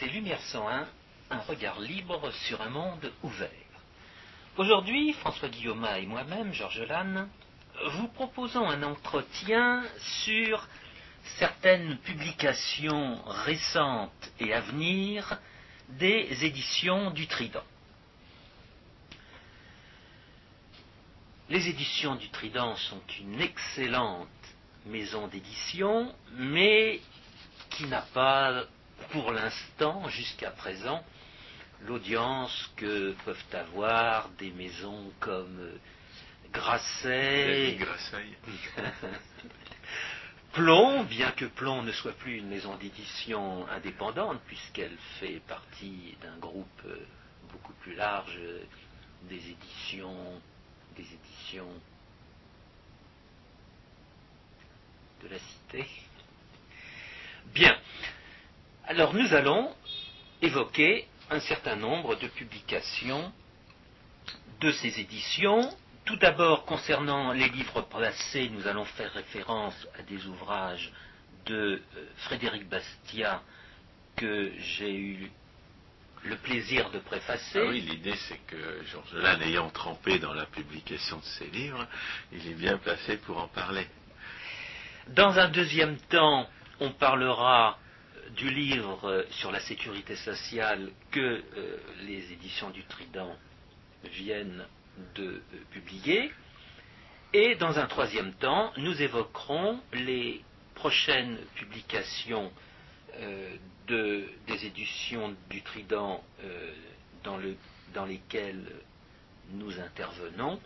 écoutez Lumière 101, un regard libre sur un monde ouvert. Aujourd'hui, François Guillaume et moi-même, Georges Lannes, vous proposons un entretien sur certaines publications récentes et à venir des éditions du Trident. Les éditions du Trident sont une excellente maison d'édition, mais qui n'a pas, pour l'instant, jusqu'à présent, l'audience que peuvent avoir des maisons comme Grasset, Plomb, bien que Plomb ne soit plus une maison d'édition indépendante, puisqu'elle fait partie d'un groupe euh, beaucoup plus large euh, des éditions, des éditions de la cité. Bien. Alors nous allons évoquer un certain nombre de publications de ces éditions tout d'abord, concernant les livres placés, nous allons faire référence à des ouvrages de euh, Frédéric Bastiat que j'ai eu le plaisir de préfacer. Ah oui, l'idée c'est que Georges Lannes, ayant trempé dans la publication de ses livres, il est bien placé pour en parler. Dans un deuxième temps, on parlera du livre sur la sécurité sociale que euh, les éditions du Trident viennent de euh, publier. Et dans un troisième temps, nous évoquerons les prochaines publications euh, de, des éditions du Trident euh, dans, lesquelles nous intervenons,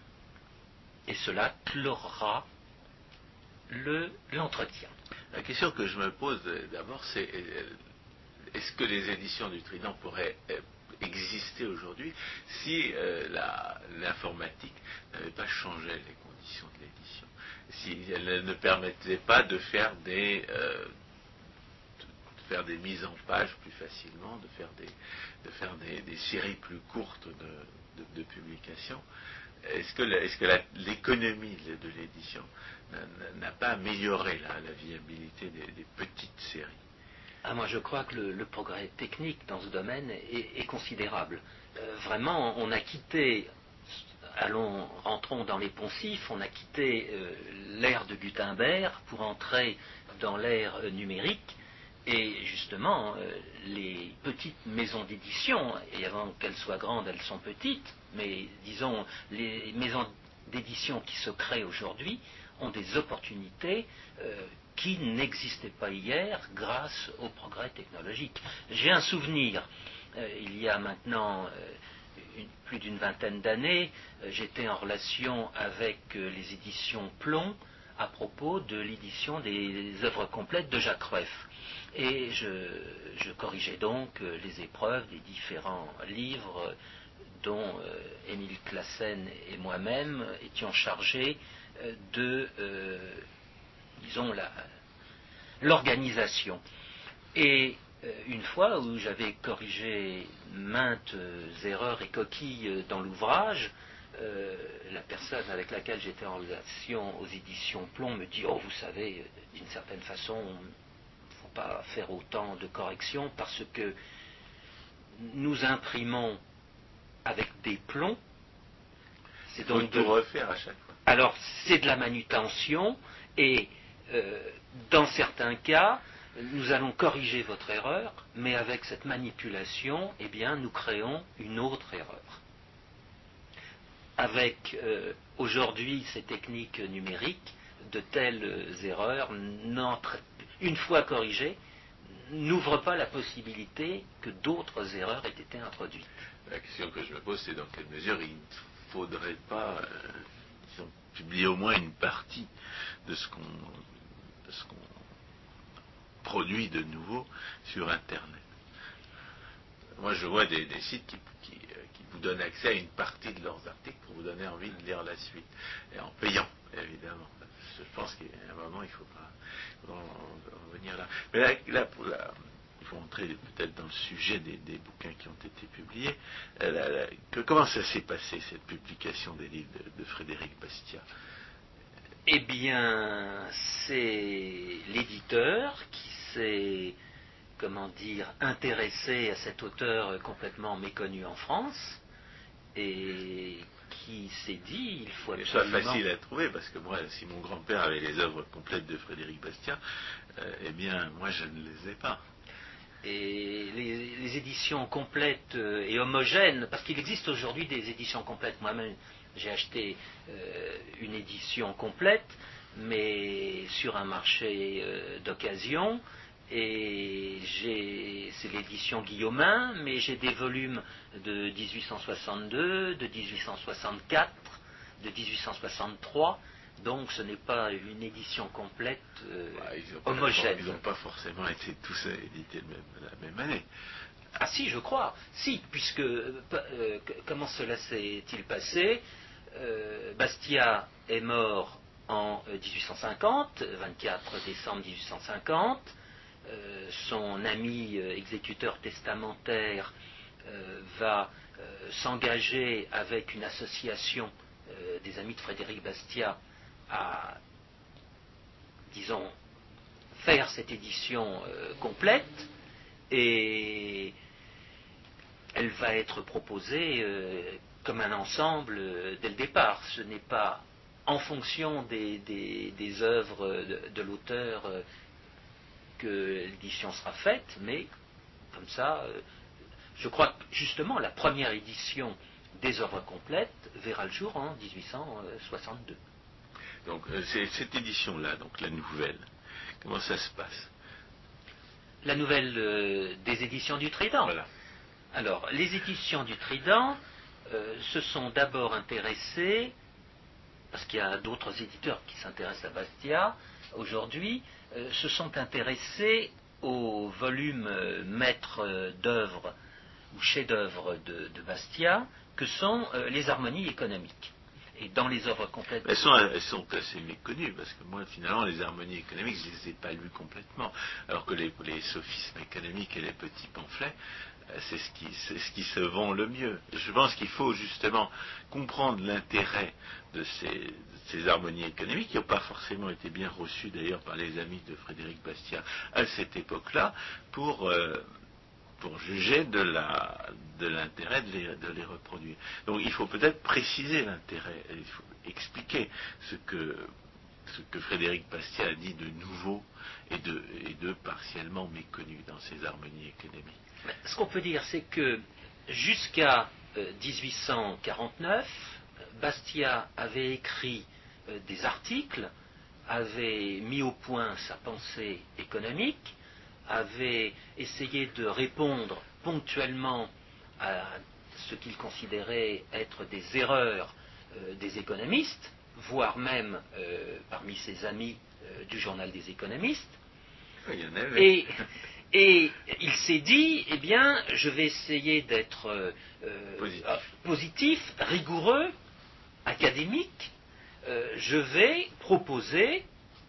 et cela clorera l'entretien. La question que je me pose d'abord, c'est est-ce que les éditions du Trident pourraient exister aujourd'hui si euh, l'informatique n'avait pas changé les conditions de l'édition, si elle ne permettait pas de faire des, euh, faire des mises en page plus facilement, de faire des, séries plus courtes de, de, publication. Est-ce que, l'économie de l'édition n'a pas amélioré la, viabilité des petites séries? Ah, moi, je crois que le, progrès technique dans ce domaine est, considérable. Euh, vraiment, on a quitté, allons, rentrons dans les poncifs, on a quitté euh, l'ère de Gutenberg pour entrer dans l'ère numérique. Et justement, euh, les petites maisons d'édition, et avant qu'elles soient grandes, elles sont petites, mais disons, les maisons d'édition qui se créent aujourd'hui ont des opportunités qui n'existait pas hier grâce au progrès technologique. J'ai un souvenir, euh, il y a maintenant euh, plus d'une vingtaine d'années, euh, j'étais en relation avec les éditions Plomb à propos de l'édition des œuvres complètes de Jacques Rueff. Et je, corrigeais donc les épreuves des différents livres dont Émile Classen et moi-même étions chargés de disons, l'organisation. Et euh, une fois où j'avais corrigé maintes erreurs et coquilles dans l'ouvrage, euh, la personne avec laquelle j'étais en relation aux éditions Plomb me dit Oh, vous savez, d'une certaine façon, il ne faut pas faire autant de corrections parce que nous imprimons avec des plombs. C'est donc de refaire à chaque fois. Alors, c'est de la manutention et euh, dans certains cas, nous allons corriger votre erreur, mais avec cette manipulation, eh bien, nous créons une autre erreur. Avec euh, aujourd'hui ces techniques numériques, de telles erreurs, une fois corrigées, n'ouvrent pas la possibilité que d'autres erreurs aient été introduites. La question que je me pose, c'est dans quelle mesure il ne faudrait pas euh, publier au moins une partie de ce qu'on produit de nouveau sur Internet. Moi, je vois des, sites qui, vous donnent accès à une partie de leurs articles pour vous donner envie de lire la suite, et en payant, évidemment. Je pense qu'à un moment, il faut pas en, venir là. Mais là, il faut entrer peut-être dans le sujet des, bouquins qui ont été publiés. Euh, comment ça s'est passé, cette publication des livres de Frédéric Bastiat? Eh bien, c'est l'éditeur qui s'est, comment dire, intéressé à cet auteur complètement méconnu en France et qui s'est dit il faut absolument... C'est facile à trouver parce que moi, si mon grand-père avait les œuvres complètes de Frédéric Bastiat, eh bien, moi, je ne les ai pas. Et les, éditions complètes et homogènes, parce qu'il existe aujourd'hui des éditions complètes. Moi-même, j'ai acheté une édition complète mais sur un marché euh, d'occasion. Et c'est l'édition Guillaumin, mais j'ai des volumes de 1862, de 1864, de 1863. Donc ce n'est pas une édition complète euh, homogène. ils n'ont pas forcément été tous édités la même année. Ah si, je crois. Si, puisque euh, comment cela s'est-il passé? Bastia est mort en 1850, euh, 24 décembre 1850. Euh, son ami euh, exécuteur testamentaire va s'engager avec une association des amis de Frédéric Bastiat à, disons, faire cette édition complète et elle va être proposée comme un ensemble dès le départ. Ce n'est pas en fonction des, œuvres de, l'auteur euh, que l'édition sera faite, mais comme ça, euh, je crois que justement la première édition des œuvres complètes verra le jour en 1862. Donc euh, cette édition-là, donc la nouvelle, comment ça se passe? La nouvelle des éditions du Trident. Voilà. Alors, les éditions du Trident se sont d'abord intéressées parce qu'il y a d'autres éditeurs qui s'intéressent à Bastia aujourd'hui, euh, se sont intéressés au volume euh, maître euh, d'œuvre ou chef-d'œuvre de, Bastia, que sont les harmonies économiques. Et dans les œuvres complètes. Elles sont, assez méconnues, parce que moi, finalement, les harmonies économiques, je ne les ai pas lues complètement. Alors que les, sophismes économiques et les petits pamphlets, c'est ce, qui, ce qui se vend le mieux. Je pense qu'il faut justement comprendre l'intérêt de ces, harmonies économiques, qui n'ont pas forcément été bien reçues d'ailleurs par les amis de Frédéric Bastiat à cette époque-là, pour, euh, pour juger de, l'intérêt de les, reproduire. Donc il faut peut-être préciser l'intérêt, il faut expliquer ce que Frédéric Bastiat a dit de nouveau et de, et de partiellement méconnu dans ces harmonies économiques. Ce qu'on peut dire, c'est que jusqu'à 1849, euh, Bastia avait écrit euh, des articles, avait mis au point sa pensée économique, avait essayé de répondre ponctuellement à ce qu'il considérait être des erreurs euh, des économistes, voire même parmi ses amis du journal des économistes. Il y en avait. Et il s'est dit, eh bien, je vais essayer d'être euh, euh, positif. rigoureux, académique. Euh, je vais proposer,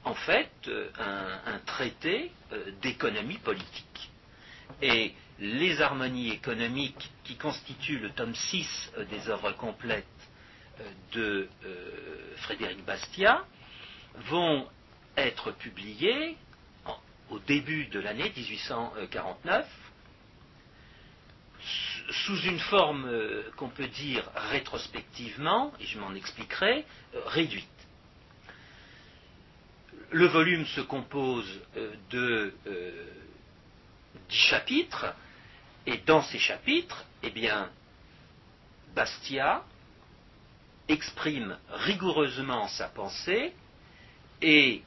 en fait, un, traité d'économie politique. Et les harmonies économiques qui constituent le tome 6 des œuvres complètes de Frédéric Bastiat vont être publiées au début de l'année 1849, sous une forme euh, qu'on peut dire rétrospectivement, et je m'en expliquerai, euh, réduite. Le volume se compose euh, de dix chapitres, et dans ces chapitres, eh bien, Bastia exprime rigoureusement sa pensée et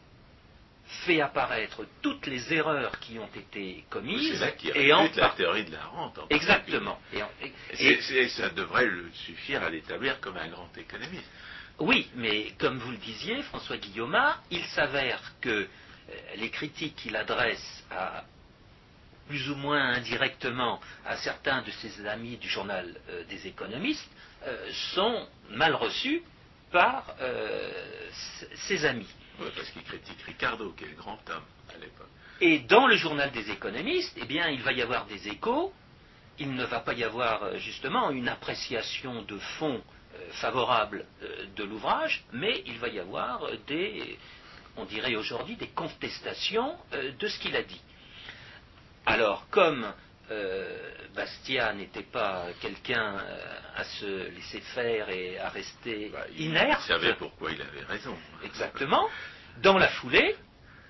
fait apparaître toutes les erreurs qui ont été commises. C'est là qui et en la théorie de la rente. Exactement. Et, ça devrait le suffire à l'établir comme un grand économiste. Oui, mais comme vous le disiez, François Guillaume, il s'avère que euh, les critiques qu'il adresse à plus ou moins indirectement à certains de ses amis du journal euh, des économistes euh, sont mal reçus par ses amis parce qu'il critique Ricardo, qui est le grand homme à l'époque. Et dans le journal des économistes, eh bien, il va y avoir des échos. Il ne va pas y avoir justement une appréciation de fond favorable euh, de l'ouvrage, mais il va y avoir des, on dirait aujourd'hui, des contestations de ce qu'il a dit. Alors, comme euh, Bastia n'était pas quelqu'un euh, à se laisser faire et à rester Bah, il inerte, savait pourquoi il avait raison. exactement, dans la foulée,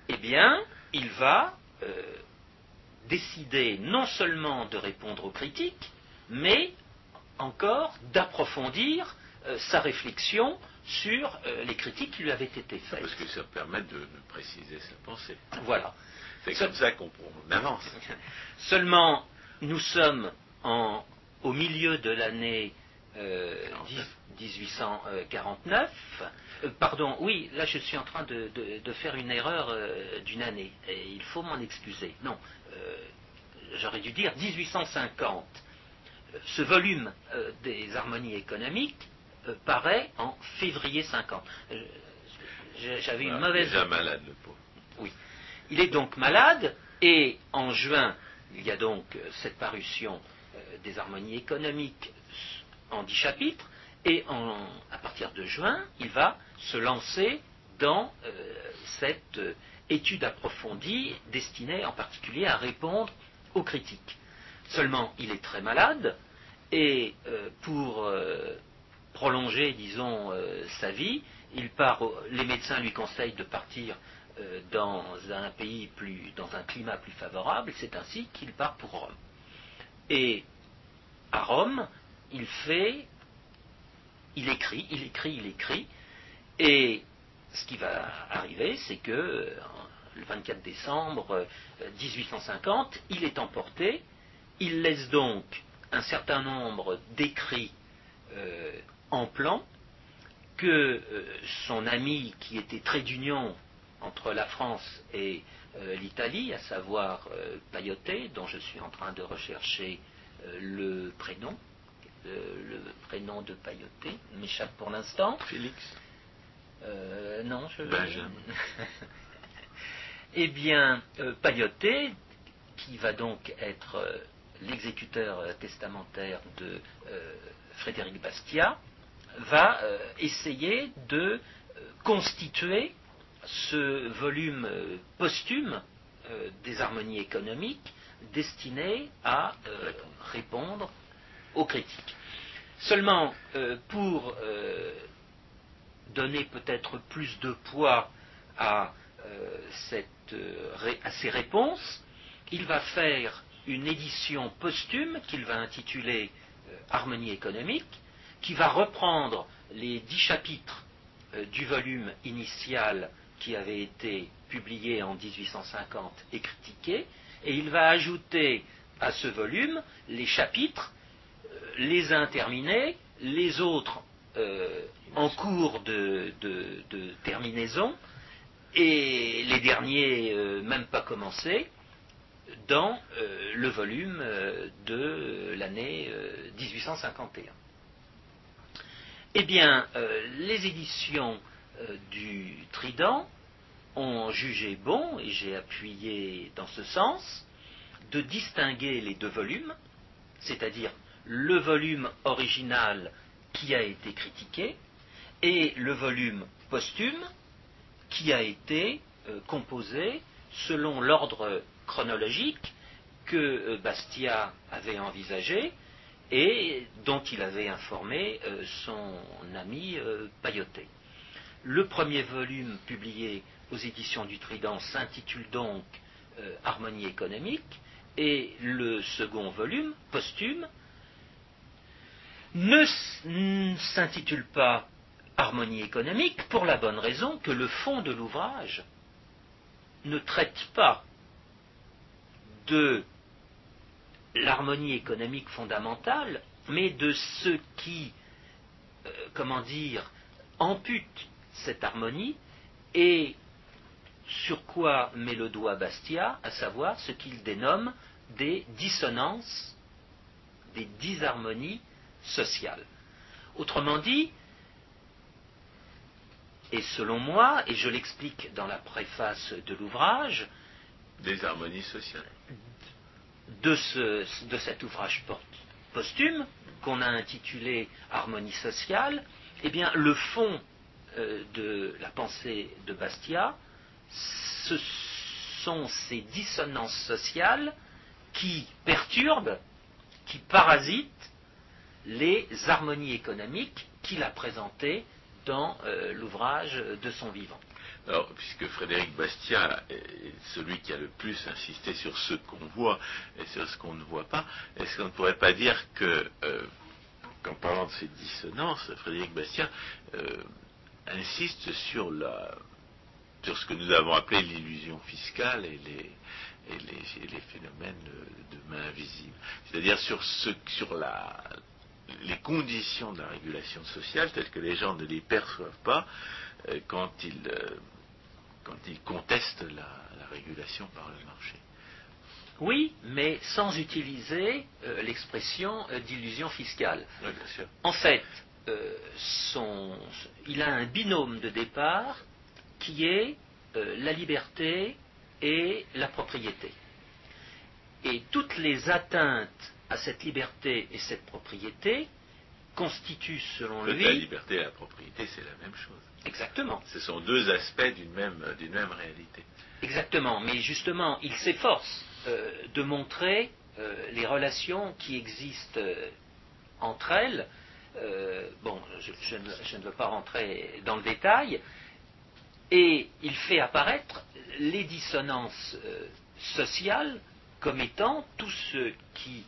eh bien, il va euh, décider non seulement de répondre aux critiques, mais encore d'approfondir euh, sa réflexion sur euh, les critiques qui lui avaient été faites. Parce que ça permet de, de préciser sa pensée. Voilà. C'est comme ça qu'on on avance. Seulement, nous sommes en- au milieu de l'année euh, 10 1849. Euh, pardon, oui, là je suis en train de, de- de faire une erreur euh, d'une année, et il faut m'en excuser. Non, j'aurais dû dire 1850. Euh, Ce volume des harmonies économiques euh, paraît en février 50. Euh, J'avais une Voilà, mauvaise Déjà malade, le pauvre. il est donc malade et en juin, il y a donc euh, cette parution euh, des harmonies économiques en dix chapitres et en- à partir de juin, il va se lancer dans euh, cette étude approfondie destinée en particulier à répondre aux critiques. Seulement, il est très malade et euh, pour euh, prolonger, disons, euh, sa vie, il part. les médecins lui conseillent de partir euh, dans un pays plus, dans un climat plus favorable. C'est ainsi qu'il part pour Rome. Et à Rome, il fait, il écrit, il écrit, il écrit. Et ce qui va arriver, c'est que euh, le 24 décembre euh, 1850, il est emporté. Il laisse donc un certain nombre d'écrits en plan que euh, son ami qui était trait d'union entre la France et euh, l'Italie, à savoir euh, Paillotet, dont je suis en train de rechercher euh, le prénom, le prénom de Paillotet m'échappe pour l'instant. Félix non, je. Benjamin. eh bien, Paillotet, qui va donc être l'exécuteur testamentaire de Frédéric Bastiat, va euh, essayer de euh, constituer ce volume euh, posthume des harmonies économiques destiné à répondre aux critiques. Seulement, pour donner peut-être plus de poids à, ces réponses, il va faire une édition posthume qu'il va intituler Harmonie économique, qui va reprendre les dix chapitres euh, du volume initial qui avait été publié en 1850 et critiqué, et il va ajouter à ce volume les chapitres, euh, les uns terminés, les autres euh, en cours de, terminaison, et les derniers même pas commencés, dans le volume de l'année euh, 1851. Eh bien, euh, les éditions euh, du Trident ont jugé bon, et j'ai appuyé dans ce sens, de distinguer les deux volumes, c'est-à-dire le volume original qui a été critiqué et le volume posthume qui a été euh, composé selon l'ordre chronologique que Bastia avait envisagé et dont il avait informé euh, son ami euh. Le premier volume publié aux éditions du Trident s'intitule donc euh, Harmonie économique et le second volume, posthume, ne s'intitule pas Harmonie économique pour la bonne raison que le fond de l'ouvrage ne traite pas de l'harmonie économique fondamentale, mais de ce qui, euh, comment dire, ampute cette harmonie et sur quoi met le doigt Bastia, à savoir ce qu'il dénomme des dissonances, des disharmonies sociales. Autrement dit, et selon moi, et je l'explique dans la préface de l'ouvrage, Des harmonies sociales. De, ce- de cet ouvrage posthume qu'on a intitulé Harmonie sociale, eh bien, le fond euh, de la pensée de Bastia, ce sont ces dissonances sociales qui perturbe, qui parasite les harmonies économiques qu'il a présentées dans euh, l'ouvrage de son vivant. Alors, puisque Frédéric Bastiat est celui qui a le plus insisté sur ce qu'on voit et sur ce qu'on ne voit pas, est-ce qu'on ne pourrait pas dire que, euh, qu'en parlant de ces dissonances, Frédéric Bastiat euh, insiste sur, la, sur ce que nous avons appelé l'illusion fiscale et les, et les, phénomènes de, de main invisible. C'est-à-dire sur, ce, sur la, les conditions de la régulation sociale telles que les gens ne les perçoivent pas euh, quand, ils, euh, quand ils contestent la, la, régulation par le marché. Oui, mais sans utiliser euh, l'expression euh, d'illusion fiscale. Oui, bien sûr. En fait, euh, son, il a un binôme de départ qui est la liberté et la propriété. Et toutes les atteintes à cette liberté et cette propriété constituent, selon lui. La liberté et la propriété, c'est la même chose. Exactement. Ce sont deux aspects d'une même, réalité. Exactement. Mais justement, il s'efforce euh, de montrer euh, les relations qui existent euh, entre elles. bon, je, je, ne, je, ne, veux pas rentrer dans le détail. Et il fait apparaître les dissonances sociales comme étant tout ce qui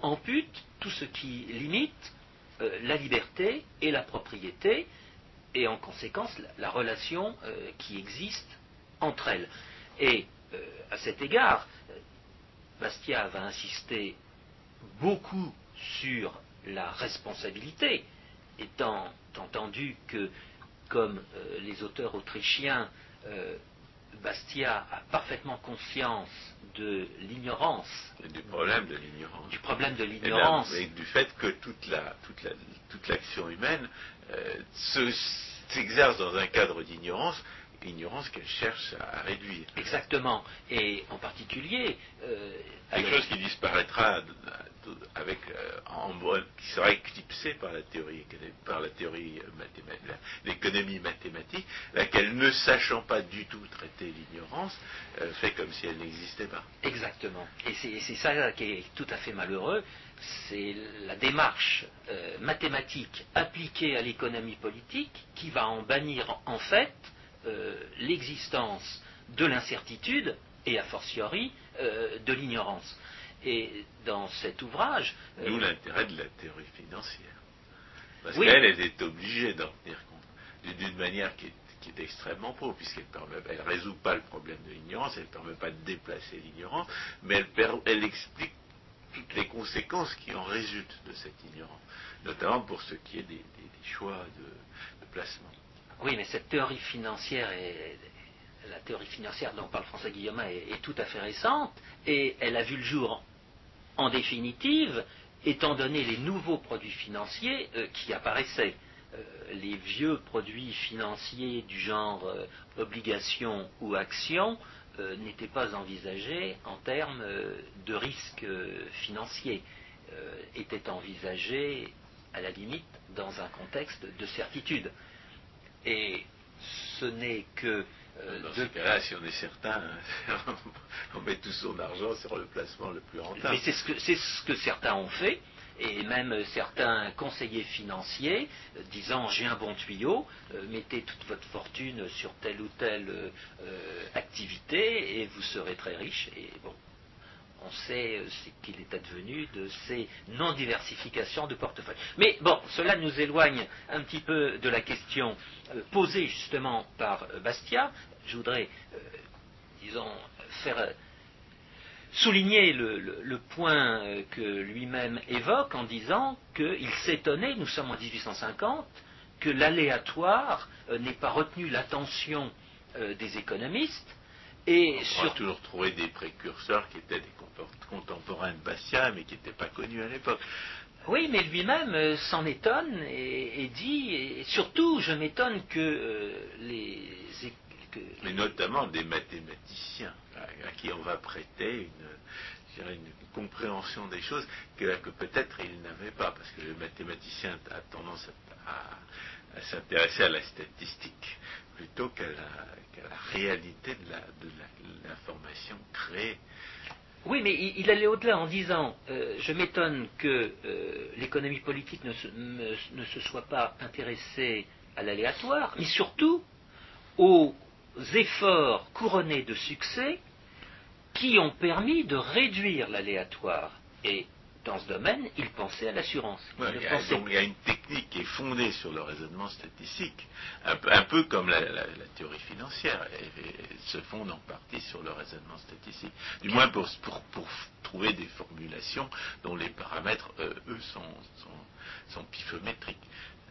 ampute, tout ce qui limite euh, la liberté et la propriété, et en conséquence la, la relation euh, qui existe entre elles. Et à cet égard, Bastia va insister beaucoup sur la responsabilité, étant entendu que, comme les auteurs autrichiens Bastia a parfaitement conscience de l'ignorance. Du problème de l'ignorance. Du problème de l'ignorance. Et, du fait que toute la, toute la, toute l'action humaine euh, se, s'exerce dans un cadre d'ignorance, ignorance qu'elle cherche à, réduire. Exactement. Et en particulier. Euh, Quelque chose qui disparaîtra avec, euh, qui sera éclipsé par la théorie, par la théorie mathématique, l'économie mathématique, laquelle, ne sachant pas du tout traiter l'ignorance, euh, fait comme si elle n'existait pas. Exactement. Et c'est, ça qui est tout à fait malheureux. C'est la démarche euh, mathématique appliquée à l'économie politique qui va en bannir en fait euh, l'existence de l'incertitude et a fortiori euh, de l'ignorance. Et dans cet ouvrage. Euh, D'où l'intérêt de la théorie financière. Parce oui. qu'elle, elle est obligée d'en tenir compte d'une manière qui est, qui est extrêmement pauvre, puisqu'elle ne résout pas le problème de l'ignorance, elle ne permet pas de déplacer l'ignorance, mais elle, per, elle explique toutes les conséquences qui en résultent de cette ignorance, notamment pour ce qui est des, des, des choix de, de placement. Oui, mais cette théorie financière est, la théorie financière dont parle François Guillaume est, est, tout à fait récente et elle a vu le jour en définitive, étant donné les nouveaux produits financiers euh, qui apparaissaient. Euh, les vieux produits financiers du genre euh, obligations ou actions n'étaient pas envisagés en termes de risques financiers, étaient envisagés à la limite dans un contexte de certitude. Et ce n'est que euh, Dans ce cas-là, si on est certain, on met tout son argent sur le placement le plus rentable. Mais c'est ce, que, c'est ce que certains ont fait, et même certains conseillers financiers euh, disant j'ai un bon tuyau, euh, mettez toute votre fortune sur telle ou telle euh, activité et vous serez très riche. Et bon, on sait ce qu'il est advenu de ces non-diversifications de portefeuille. Mais bon, cela nous éloigne un petit peu de la question euh, posée justement par euh, Bastia. Je voudrais, euh, disons, faire souligner le point que lui-même évoque en disant qu'il s'étonnait, nous sommes en 1850, que l'aléatoire n'ait pas retenu l'attention des économistes, et on sur... toujours trouver des précurseurs qui étaient des contemporains de Bastia, mais qui n'étaient pas connus à l'époque. Oui, mais lui-même euh, s'en étonne et, et, dit, et surtout, je m'étonne que euh, les. Que... Mais notamment des mathématiciens à, à, qui on va prêter une, compréhension des choses que, que peut-être ils n'avaient pas, parce que le mathématicien a tendance à, à, à s'intéresser à la statistique plutôt qu'à la, la, réalité de l'information créée Oui, mais il, allait au-delà en disant euh, Je m'étonne que euh, l'économie politique ne se, ne se, soit pas intéressée à l'aléatoire, mais surtout aux efforts couronnés de succès qui ont permis de réduire l'aléatoire. Et dans ce domaine, il pensait à l'assurance. il, y a une technique qui est fondée sur le raisonnement statistique, un peu, comme la, théorie financière, elle, se fonde en partie sur le raisonnement statistique, du moins pour, trouver des formulations dont les paramètres, euh, eux, sont, sont piphométriques.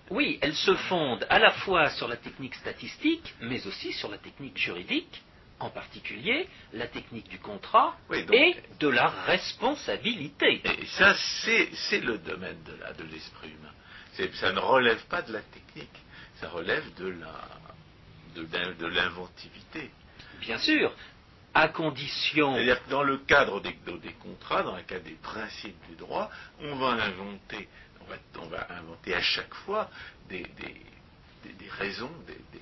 Oui, elle se fonde à la fois sur la technique statistique, mais aussi sur la technique juridique, en particulier la technique du contrat et de la responsabilité. Et ça, c'est le domaine de l'esprit humain. Ça ne relève pas de la technique, ça relève de l'inventivité. Bien sûr, à condition. C'est-à-dire que dans le cadre des, contrats, dans le cadre des principes du droit, on va inventer, on va, inventer à chaque fois des, raisons, des,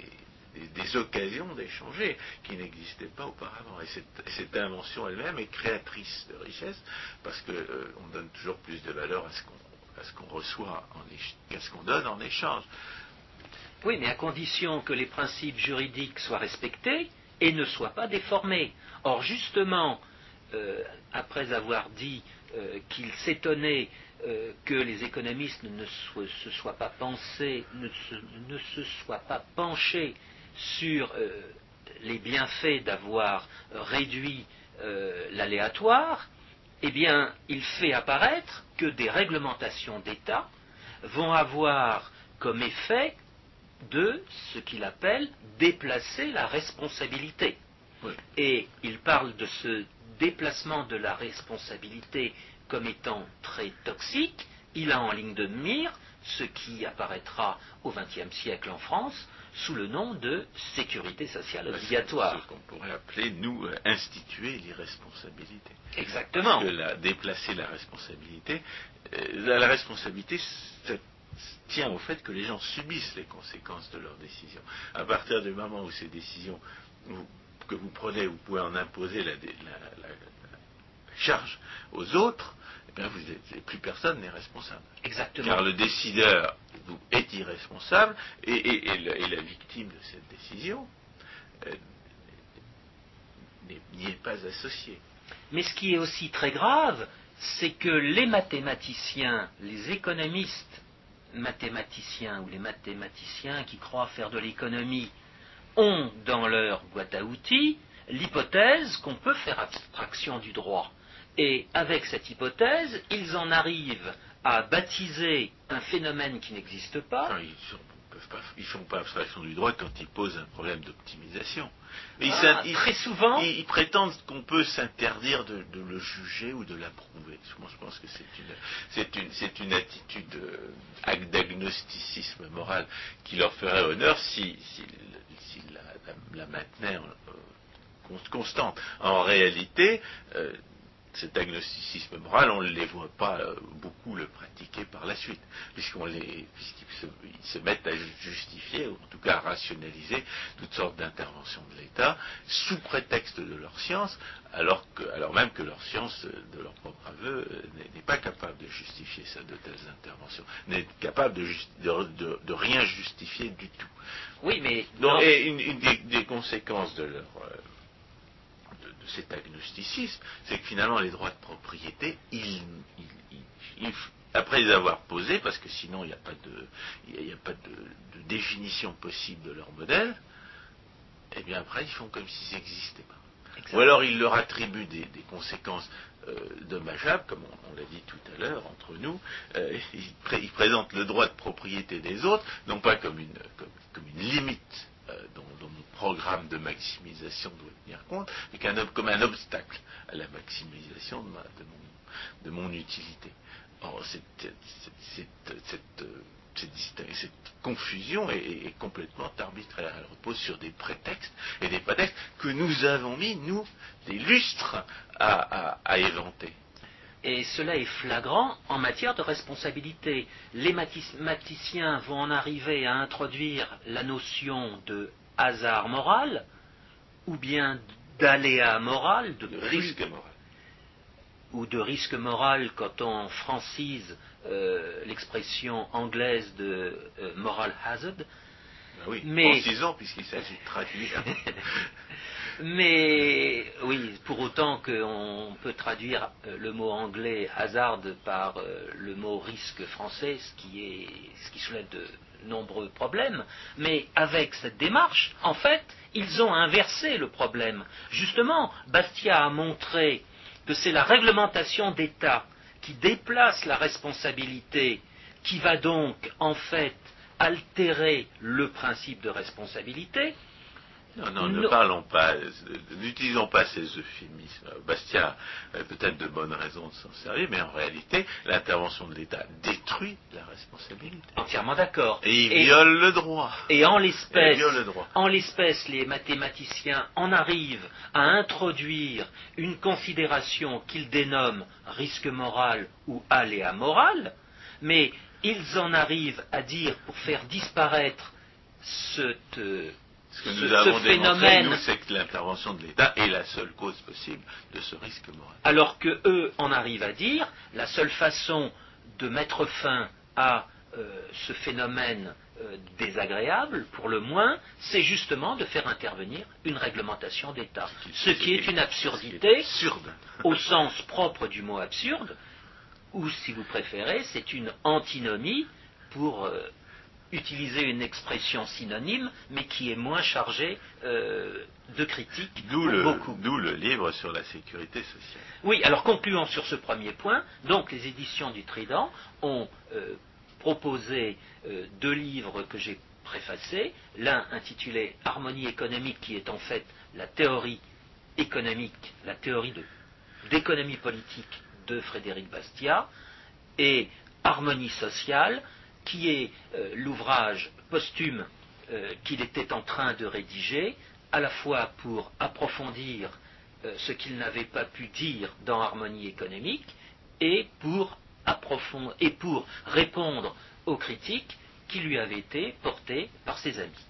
des, occasions d'échanger qui n'existaient pas auparavant. Et cette, invention elle-même est créatrice de richesse parce qu'on euh, donne toujours plus de valeur à ce qu'on reçoit qu'à ce qu'on donne en échange. Oui, mais à condition que les principes juridiques soient respectés et ne soient pas déformés. Or, justement, euh, après avoir dit euh, qu'il s'étonnait que les économistes ne soient pas pensés, ne se soient pas penchés sur euh, les bienfaits d'avoir réduit euh, l'aléatoire, eh bien, il fait apparaître que des réglementations d'État vont avoir comme effet de ce qu'il appelle déplacer la responsabilité. Et il parle de ce déplacement de la responsabilité comme étant très toxique. Il a en ligne de mire ce qui apparaîtra au XXe siècle en France sous le nom de sécurité sociale obligatoire. Qu'on pourrait appeler, nous, euh, instituer l'irresponsabilité. Exactement. Parce que déplacer la responsabilité, euh, la, responsabilité tient au fait que les gens subissent les conséquences de leurs décisions. À partir du moment où ces décisions que vous prenez, vous pouvez en imposer la charge aux autres, eh plus personne n'est responsable. Exactement. Car le décideur est irresponsable et, la, victime de cette décision euh, n'y est pas associée. Mais ce qui est aussi très grave, c'est que les mathématiciens, les économistes mathématiciens ou les mathématiciens qui croient faire de l'économie ont dans leur boîte à outils l'hypothèse qu'on peut faire abstraction du droit. Et avec cette hypothèse, ils en arrivent à baptiser un phénomène qui n'existe pas. ils ne font pas abstraction du droit quand ils posent un problème d'optimisation. Ah, très souvent. Ils, prétendent qu'on peut s'interdire de, le juger ou de l'approuver. Moi, je pense que c'est une, une, attitude euh, d'agnosticisme moral qui leur ferait honneur si, la, maintenaient euh, constante. En réalité, euh, cet agnosticisme moral, on ne les voit pas euh, beaucoup le pratiquer par la suite, puisqu'ils se, mettent à justifier, ou en tout cas à rationaliser toutes sortes d'interventions de l'État, sous prétexte de leur science, alors, même que leur science, euh, de leur propre aveu, euh, n'est pas capable de justifier ça, de telles interventions, n'est capable de, rien justifier du tout. Oui, mais... et une, des, conséquences de leur cet agnosticisme, c'est que finalement les droits de propriété, après les avoir posés, parce que sinon il n'y a pas, de, a pas de, définition possible de leur modèle, et eh bien après ils font comme s'ils n'existaient pas. Ou alors ils leur attribuent des, conséquences euh, dommageables, comme on, l'a dit tout à l'heure entre nous. Euh, ils, présentent le droit de propriété des autres, non pas comme une, comme une limite euh, dont, mon programme de maximisation doit tenir compte, mais comme un obstacle à la maximisation de, mon, utilité. Cette, confusion est, complètement arbitraire. Elle repose sur des prétextes et des prétextes que nous avons mis, nous, des lustres à éventer. Et cela est flagrant en matière de responsabilité. Les mathématiciens vont en arriver à introduire la notion de hasard moral, ou bien d'aléa moral, de risque moral. ou de risque moral quand on francise euh, l'expression anglaise de euh, moral hazard. Ben oui, Mais- précisons puisqu'il s'agit de traduire. Mais oui, pour autant qu'on peut traduire euh, le mot anglais hasard par euh, le mot risque français, ce qui, est, ce qui soulève de nombreux problèmes. Mais avec cette démarche, en fait, ils ont inversé le problème. Justement, Bastia a montré que c'est la réglementation d'État qui déplace la responsabilité, qui va donc en fait altérer le principe de responsabilité, Non, non, ne Non. parlons pas, euh, n'utilisons pas ces euphémismes. Bastia a peut-être de bonnes raisons de s'en servir, mais en réalité, l'intervention de l'État détruit la responsabilité. entièrement d'accord. Et il viole le droit. Et en l'espèce, le en l'espèce, les mathématiciens en arrivent à introduire une considération qu'ils dénomment risque moral ou aléa moral, mais ils en arrivent à dire, pour faire disparaître cette, euh, Ce que ce- nous ce avons démontré, phénomène, nous, c'est que l'intervention de l'État est la seule cause possible de ce risque moral. alors que eux en arrivent à dire, la seule façon de mettre fin à euh, ce phénomène euh, désagréable, pour le moins, c'est justement de faire intervenir une réglementation d'État. Ce qui est une absurdité absurde. au sens propre du mot absurde, ou si vous préférez, c'est une antinomie pour euh, utiliser une expression synonyme, mais qui est moins chargée euh, de critique D'où le, beaucoup. d'où le livre sur la sécurité sociale. Oui, alors concluons sur ce premier point. Donc les éditions du Trident ont euh, proposé euh, deux livres que j'ai préfacés. L'un intitulé Harmonie économique, qui est en fait la théorie économique, la théorie de- d'économie politique de Frédéric Bastiat, et Harmonie sociale, qui est euh, l'ouvrage posthume euh, qu'il était en train de rédiger, à la fois pour approfondir euh, ce qu'il n'avait pas pu dire dans Harmonie économique et pour, et pour répondre aux critiques qui lui avaient été portées par ses amis.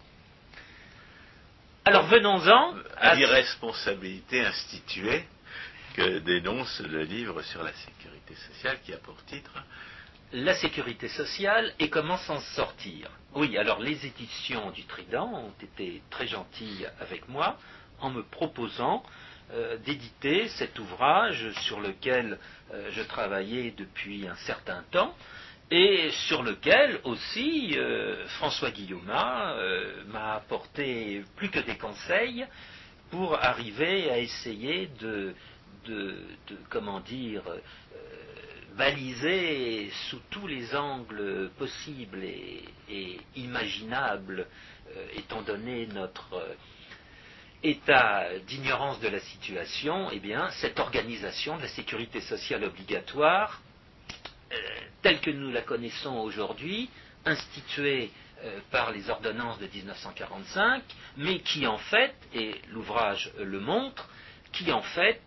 Alors venons-en à l'irresponsabilité instituée que dénonce le livre sur la sécurité sociale qui a pour titre la sécurité sociale et comment s'en sortir. Oui, alors les éditions du Trident ont été très gentilles avec moi en me proposant euh, d'éditer cet ouvrage sur lequel euh, je travaillais depuis un certain temps et sur lequel aussi euh, François Guillaume m'a apporté plus que des conseils pour arriver à essayer de- comment dire, baliser sous tous les angles possibles et, imaginables, euh, étant donné notre euh, état d'ignorance de la situation, eh bien, cette organisation de la sécurité sociale obligatoire, euh, telle que nous la connaissons aujourd'hui, instituée par les ordonnances de 1945, mais qui en fait, et l'ouvrage le montre, qui en fait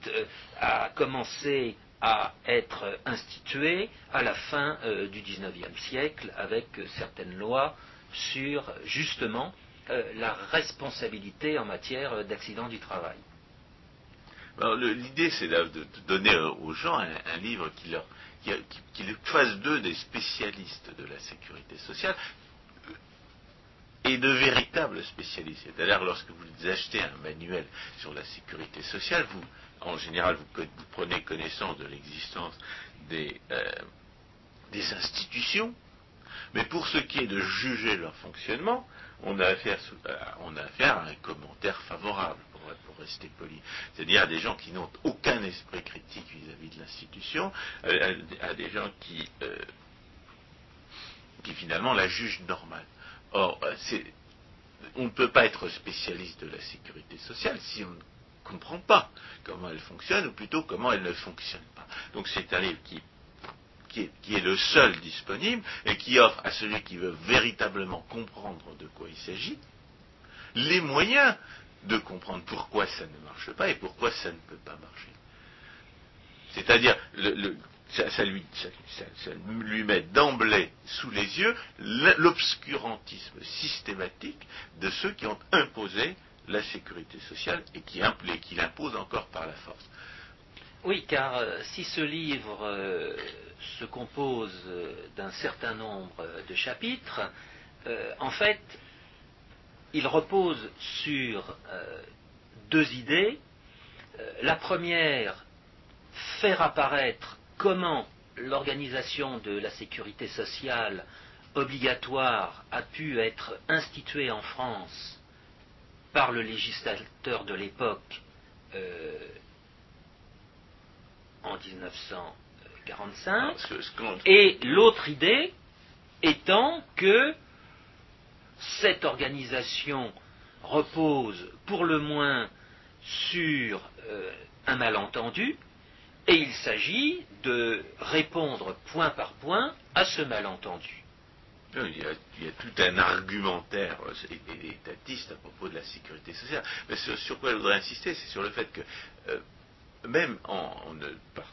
a commencé à être instituée à la fin euh, du XIXe siècle avec euh, certaines lois sur justement euh, la responsabilité en matière d'accident du travail. L'idée, c'est de, donner aux gens un, livre qui, leur, qui, fasse d'eux des spécialistes de la sécurité sociale et de véritables spécialistes. C'est-à-dire, lorsque vous achetez un manuel sur la sécurité sociale, vous, en général, vous, prenez connaissance de l'existence des, euh, des institutions, mais pour ce qui est de juger leur fonctionnement, on a affaire, sous- à- un commentaire favorable, pour, rester poli. C'est-à-dire à des gens qui n'ont aucun esprit critique vis-à-vis de l'institution, à, des gens qui, euh, qui finalement la jugent normale. Or, euh, on ne peut pas être spécialiste de la sécurité sociale si on ne comprend pas comment elle fonctionne, ou plutôt comment elle ne fonctionne pas. Donc c'est un livre qui qui est, le seul disponible et qui offre à celui qui veut véritablement comprendre de quoi il s'agit les moyens de comprendre pourquoi ça ne marche pas et pourquoi ça ne peut pas marcher. C'est-à-dire, ça, lui, ça- lui met d'emblée sous les yeux l'obscurantisme systématique de ceux qui ont imposé la sécurité sociale et qui, l'imposent encore par la force. Oui, car si ce livre se compose d'un certain nombre de chapitres, en fait, il repose sur deux idées. la première, faire apparaître comment l'organisation de la sécurité sociale obligatoire a pu être instituée en France par le législateur de l'époque euh, en 1945, et l'autre idée étant que cette organisation repose pour le moins sur euh, un malentendu, et il s'agit de répondre point par point à ce malentendu. Il y, a, tout un argumentaire étatiste à propos de la sécurité sociale. Mais sur, quoi je voudrais insister, c'est sur le fait que euh, même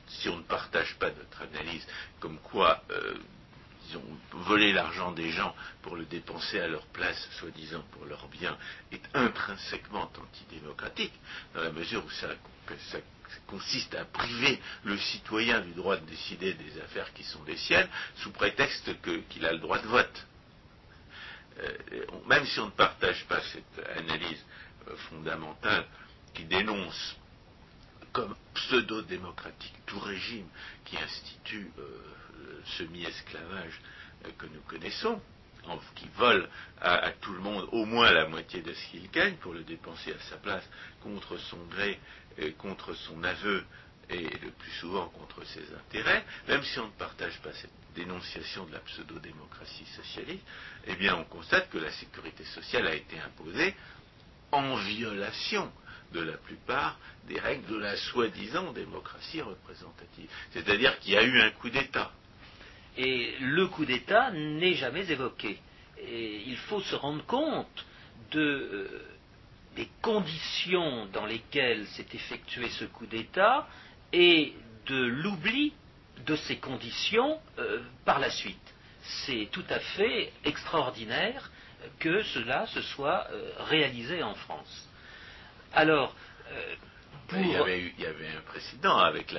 si on ne partage pas notre analyse, comme quoi euh, ils ont volé l'argent des gens pour le dépenser à leur place, soi-disant pour leur bien, est intrinsèquement antidémocratique, dans la mesure où ça consiste à priver le citoyen du droit de décider des affaires qui sont les siennes, sous prétexte qu'il a le droit de vote. Euh, même si on ne partage pas cette analyse euh, fondamentale qui dénonce comme pseudo-démocratique tout régime qui institue euh, le semi-esclavage que nous connaissons, qui vole à, tout le monde au moins la moitié de ce qu'il gagne pour le dépenser à sa place contre son gré, contre son aveu et le plus souvent contre ses intérêts, même si on ne partage pas cette dénonciation de la pseudo-démocratie socialiste, eh bien on constate que la sécurité sociale a été imposée en violation de la plupart des règles de la soi-disant démocratie représentative. C'est-à-dire qu'il y a eu un coup d'État. Et le coup d'État n'est jamais évoqué. Et il faut se rendre compte de, euh, des conditions dans lesquelles s'est effectué ce coup d'État et de l'oubli de ces conditions euh, par la suite. C'est tout à fait extraordinaire que cela se soit euh, réalisé en France. Alors, il, y avait, un précédent avec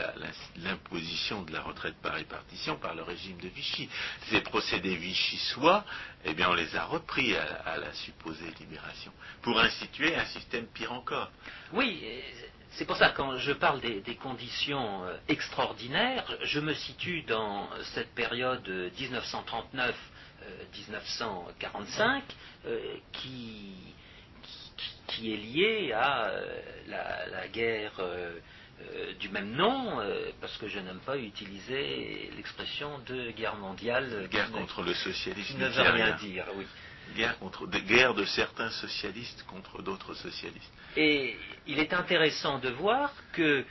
l'imposition de la retraite par répartition par le régime de Vichy. Ces procédés Vichy-Soie, eh bien, on les a repris à, la supposée libération pour instituer un système pire encore. Oui, c'est pour ça quand je parle des, conditions euh, extraordinaires, je me situe dans cette période 1939-1945 euh, qui qui est lié à euh, la, guerre euh, euh, du même nom, parce que je n'aime pas utiliser l'expression de guerre mondiale. Guerre contre le socialisme. ne veut rien dire, oui. Guerre, contre, de, guerre de certains socialistes contre d'autres socialistes. Et il est intéressant de voir que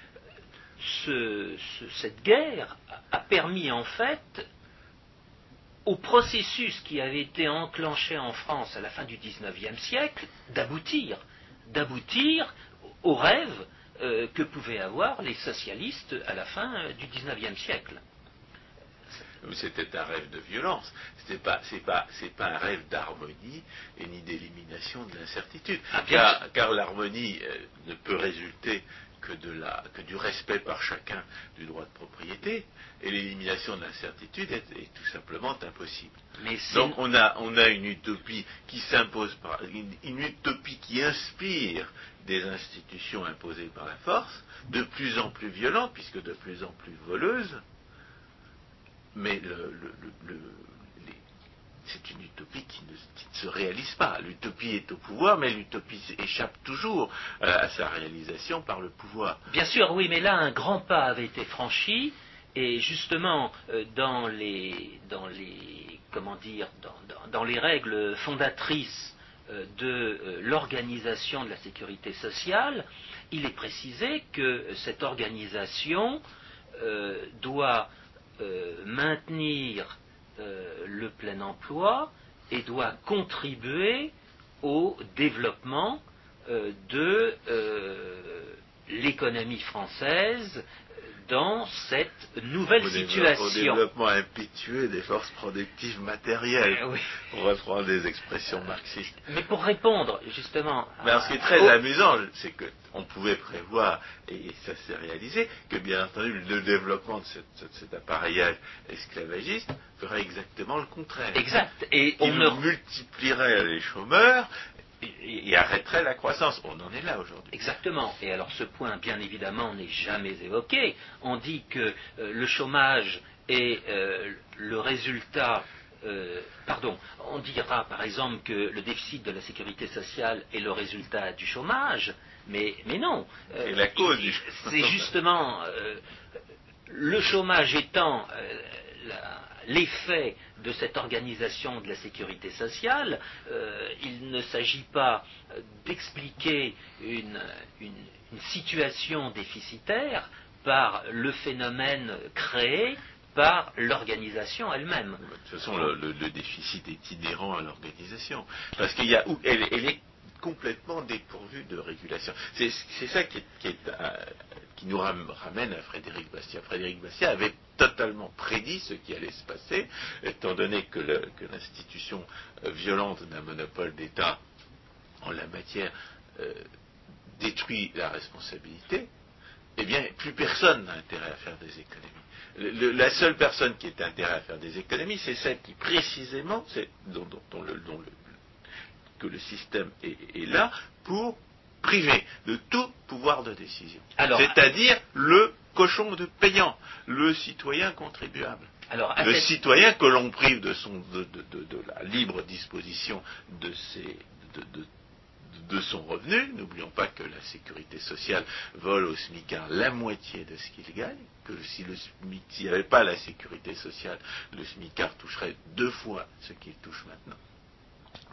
cette guerre a permis en fait au processus qui avait été enclenché en France à la fin du XIXe siècle d'aboutir, d'aboutir au rêve euh, que pouvaient avoir les socialistes à la fin euh, du XIXe siècle. C'était un rêve de violence. Ce n'est pas, pas, pas, un rêve d'harmonie et ni d'élimination de l'incertitude. Ah, car, l'harmonie euh, ne peut résulter que, de la, que du respect par chacun du droit de propriété, et l'élimination de l'incertitude est, tout simplement impossible. Donc on a, on a une utopie qui s'impose par une, utopie qui inspire des institutions imposées par la force, de plus en plus violentes, puisque de plus en plus voleuses, mais le, c'est une utopie qui ne, se réalise pas. L'utopie est au pouvoir, mais l'utopie échappe toujours euh, à sa réalisation par le pouvoir. Bien sûr, oui, mais là, un grand pas avait été franchi, et justement, euh, dans les, comment dire, dans, les règles fondatrices euh, de l'organisation de la sécurité sociale, il est précisé que cette organisation doit maintenir euh, le plein emploi et doit contribuer au développement euh, de euh, l'économie française, dans cette nouvelle au situation. Au développement impétueux des forces productives matérielles, Euh, oui. pour reprendre des expressions marxistes. Mais pour répondre justement. Mais alors, ce qui est très au- amusant, c'est que on pouvait prévoir, et ça s'est réalisé, que bien entendu le développement de, cet appareillage esclavagiste ferait exactement le contraire. Exact. Et on Il ne multiplierait les chômeurs et, et arrêterait la croissance. On en est là aujourd'hui. Exactement. Et alors ce point, bien évidemment, n'est jamais évoqué. On dit que euh, le chômage est euh, le résultat. euh, pardon, on dira par exemple que le déficit de la sécurité sociale est le résultat du chômage, mais, mais non. C'est la cause il- du chômage. C'est justement le chômage étant l'effet de cette organisation de la sécurité sociale, euh, il ne s'agit pas d'expliquer une, situation déficitaire par le phénomène créé par l'organisation elle-même. De toute façon, le, le- le déficit est inhérent à l'organisation. Parce qu'il y a où elle, elle est complètement dépourvue de régulation. C'est ça qui, est- est, euh, nous ram- ramène à Frédéric Bastiat. Frédéric Bastiat avait totalement prédit ce qui allait se passer, étant donné que l'institution euh, violente d'un monopole d'État en la matière euh, détruit la responsabilité, eh bien, plus personne n'a intérêt à faire des économies. La seule personne qui a intérêt à faire des économies, c'est celle qui, précisément, c'est, dont, dont le- que le système est, est là pour priver de tout pouvoir de décision. C'est-à-dire le cochon de payant, le citoyen contribuable. Alors, Le cette- citoyen que l'on prive de, son, de, de- de- de la libre disposition de, ses, son revenu, n'oublions pas que la sécurité sociale vole au SMICAR la moitié de ce qu'il gagne, que si le SMIC, s'il n'y avait pas la sécurité sociale, le SMICAR toucherait deux fois ce qu'il touche maintenant.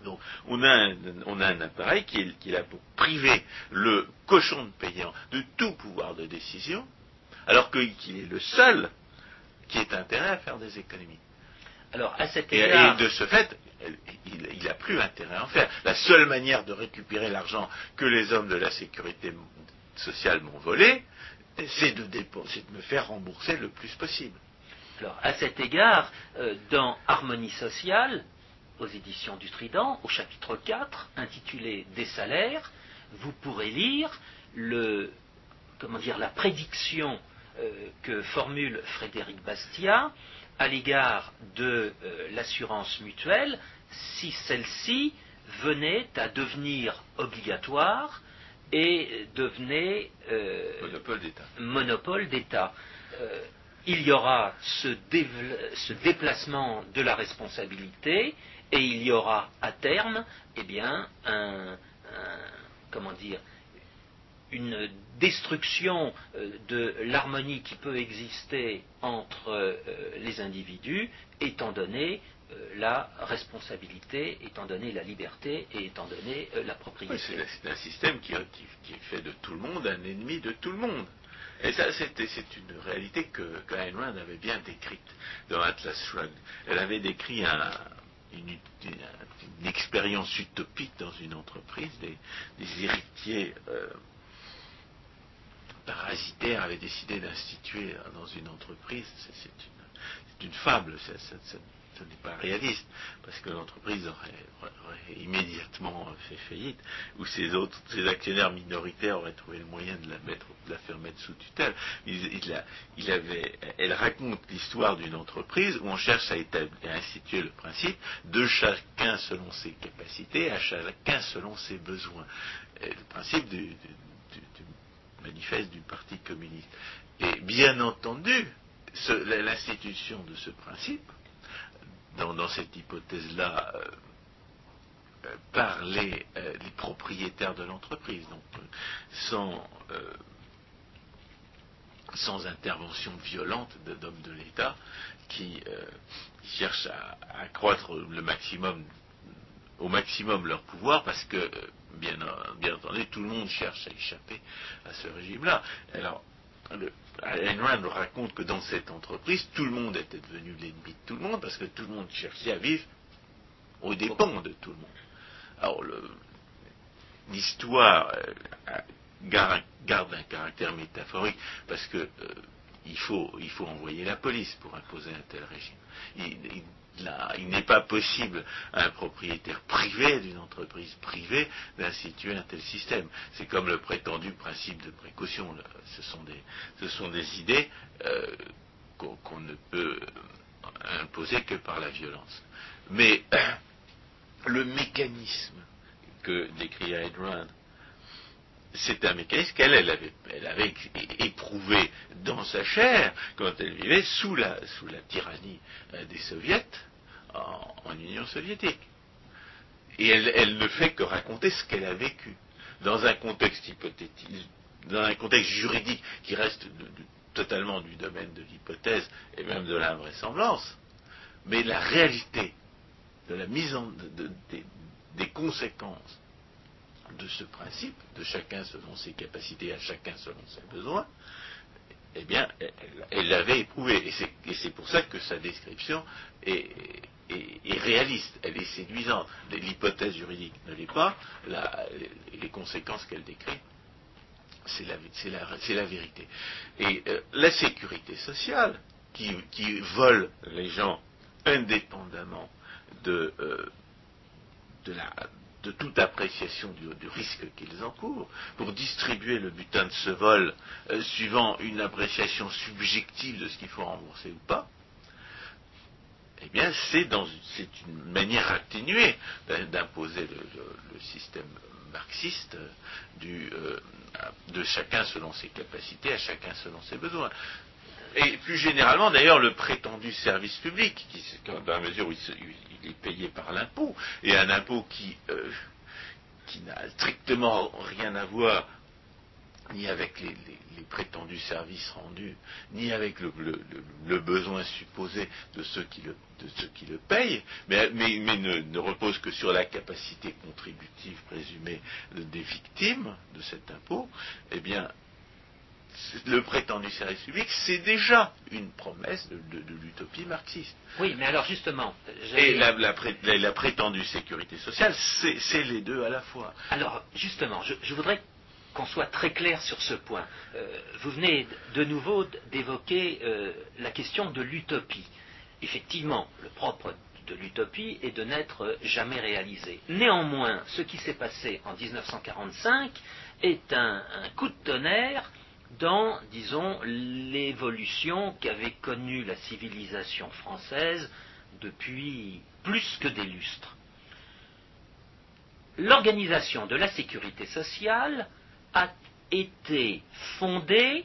Donc, on a un, on a un appareil qui est, qui est là pour priver le cochon de payant de tout pouvoir de décision, alors qu'il est le seul qui ait intérêt à faire des économies. alors, à cet Et, égard, et de ce fait, il n'a plus intérêt à en faire. La seule manière de récupérer l'argent que les hommes de la sécurité sociale m'ont volé, c'est de, de me faire rembourser le plus possible. Alors, à cet égard, euh, dans Harmonie sociale, aux éditions du Trident, au chapitre 4, intitulé Des salaires, vous pourrez lire le, comment dire, la prédiction euh, que formule Frédéric Bastiat à l'égard de euh, l'assurance mutuelle si celle-ci venait à devenir obligatoire et devenait euh, Monopole d'État. monopole d'État. Euh, il y aura ce déplacement de la responsabilité et il y aura à terme, eh bien, comment dire, une destruction euh, de l'harmonie qui peut exister entre euh, les individus, étant donné euh, la responsabilité, étant donné la liberté et étant donné la propriété. c'est un système qui, qui- fait de tout le monde un ennemi de tout le monde. Et ça, c'est une réalité que, que avait bien décrite dans Atlas Shrugged. Elle avait décrit un- une, expérience utopique dans une entreprise. Des, héritiers euh, parasitaires avaient décidé d'instituer dans une entreprise. C'est une, une fable, ce n'est pas réaliste, parce que l'entreprise aurait, immédiatement fait faillite, ou ses autres, actionnaires minoritaires auraient trouvé le moyen de la mettre, la faire mettre sous tutelle. Il, avait, elle raconte l'histoire d'une entreprise où on cherche à, établir- instituer le principe de chacun selon ses capacités, à chacun selon ses besoins. Le principe du, du- manifeste du Parti communiste. Et bien entendu, l'institution de ce principe dans, cette hypothèse-là, euh, euh, par les, euh, les propriétaires de l'entreprise, donc euh, sans, intervention violente d'hommes de l'État qui, cherchent à, accroître le maximum, au maximum leur pouvoir parce que, bien, bien entendu, tout le monde cherche à échapper à ce régime-là. Alors, le, Ayn Rand raconte que dans cette entreprise, tout le monde était devenu l'ennemi de tout le monde parce que tout le monde cherchait à vivre aux dépens de tout le monde. Alors, l'histoire euh, garde un caractère métaphorique parce que euh, il faut, envoyer la police pour imposer un tel régime. N'est pas possible à un propriétaire privé d'une entreprise privée d'instituer un tel système. C'est comme le prétendu principe de précaution. Ce sont des, idées euh, qu'on ne peut imposer que par la violence. Mais le mécanisme que décrit Ayn c'est un mécanisme qu'elle avait, elle avait, éprouvé dans sa chair quand elle vivait sous la, sous la tyrannie euh, des soviets en, Union soviétique. Et elle, ne fait que raconter ce qu'elle a vécu dans un contexte hypothétique, dans un contexte juridique qui reste totalement du domaine de l'hypothèse et même de l'invraisemblance. Mais la réalité de la mise en des conséquences de ce principe, de chacun selon ses capacités, à chacun selon ses besoins, eh bien, elle l'avait éprouvé. Et c'est pour ça que sa description est, réaliste, elle est séduisante. L'hypothèse juridique ne l'est pas, les, conséquences qu'elle décrit, c'est la, vérité. Et euh, la sécurité sociale, qui, vole les gens indépendamment de, euh, de la, de toute appréciation du, risque qu'ils encourent, pour distribuer le butin de ce vol euh, suivant une appréciation subjective de ce qu'il faut rembourser ou pas, eh bien, c'est une manière atténuée d'imposer le, système marxiste du, euh, de chacun selon ses capacités, à chacun selon ses besoins. Et plus généralement, d'ailleurs, le prétendu service public, qui, dans la mesure où il, est payé par l'impôt, et un impôt qui, euh, n'a strictement rien à voir ni avec les, prétendus services rendus, ni avec le, besoin supposé de ceux qui le, de ceux le payent, mais, ne, repose que sur la capacité contributive présumée des victimes de cet impôt, eh bien, le prétendu service public, c'est déjà une promesse de, l'utopie marxiste. Oui, mais alors justement. Et la, prétendue sécurité sociale, c'est les deux à la fois. Alors justement, je, voudrais qu'on soit très clair sur ce point. Euh, vous venez de nouveau d'évoquer euh, la question de l'utopie. Effectivement, le propre de l'utopie est de n'être jamais réalisé. Néanmoins, ce qui s'est passé en 1945 est un coup de tonnerre dans, disons, l'évolution qu'avait connue la civilisation française depuis plus que des lustres. L'organisation de la sécurité sociale a été fondée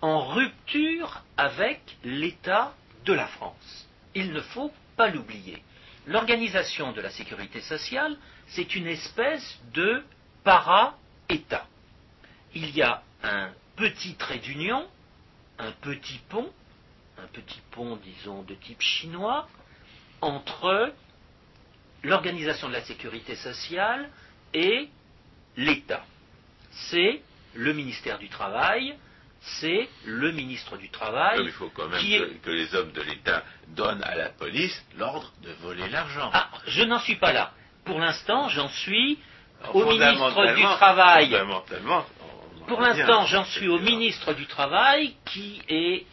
en rupture avec l'État de la France. Il ne faut pas l'oublier. L'organisation de la sécurité sociale, c'est une espèce de para-État. Il y a un petit trait d'union, un petit pont, un petit pont, disons, de type chinois, entre l'organisation de la sécurité sociale et l'État. C'est le ministère du Travail, c'est le ministre du Travail. il faut quand même que, les hommes de l'État donnent à la police l'ordre de voler l'argent. Ah, je n'en suis pas là. Pour l'instant, j'en suis au ministre du Travail. Pour l'instant, j'en suis au ministre du Travail qui est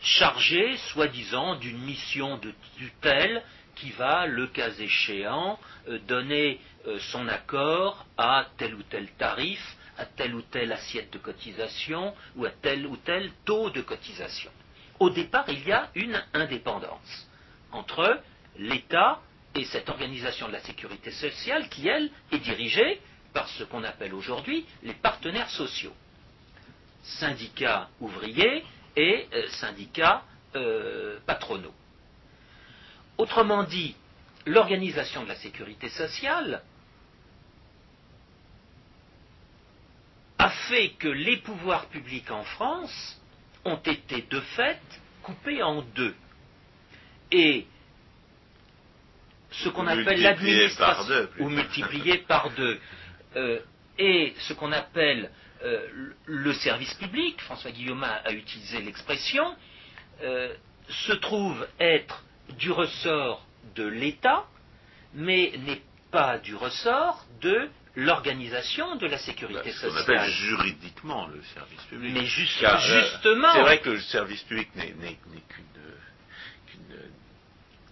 chargé, soi-disant, d'une mission de tutelle qui va, le cas échéant, euh, donner euh, son accord à tel ou tel tarif, à telle ou telle assiette de cotisation ou à tel ou tel taux de cotisation. Au départ, il y a une indépendance entre l'État et cette organisation de la sécurité sociale qui, elle, est dirigée par ce qu'on appelle aujourd'hui les partenaires sociaux, syndicats ouvriers et euh, syndicats euh, patronaux. Autrement dit, l'organisation de la sécurité sociale a fait que les pouvoirs publics en France ont été de fait coupés en deux. Et ce qu'on appelle l'administration, ou multiplié par deux, euh, et ce qu'on appelle euh, le service public, François Guillaume a utilisé l'expression, euh, se trouve être du ressort de l'État, mais n'est pas du ressort de l'organisation de la sécurité ce qu'on sociale. appelle juridiquement le service public. Mais juste- Car, justement. C'est vrai que le service public n'est qu'une-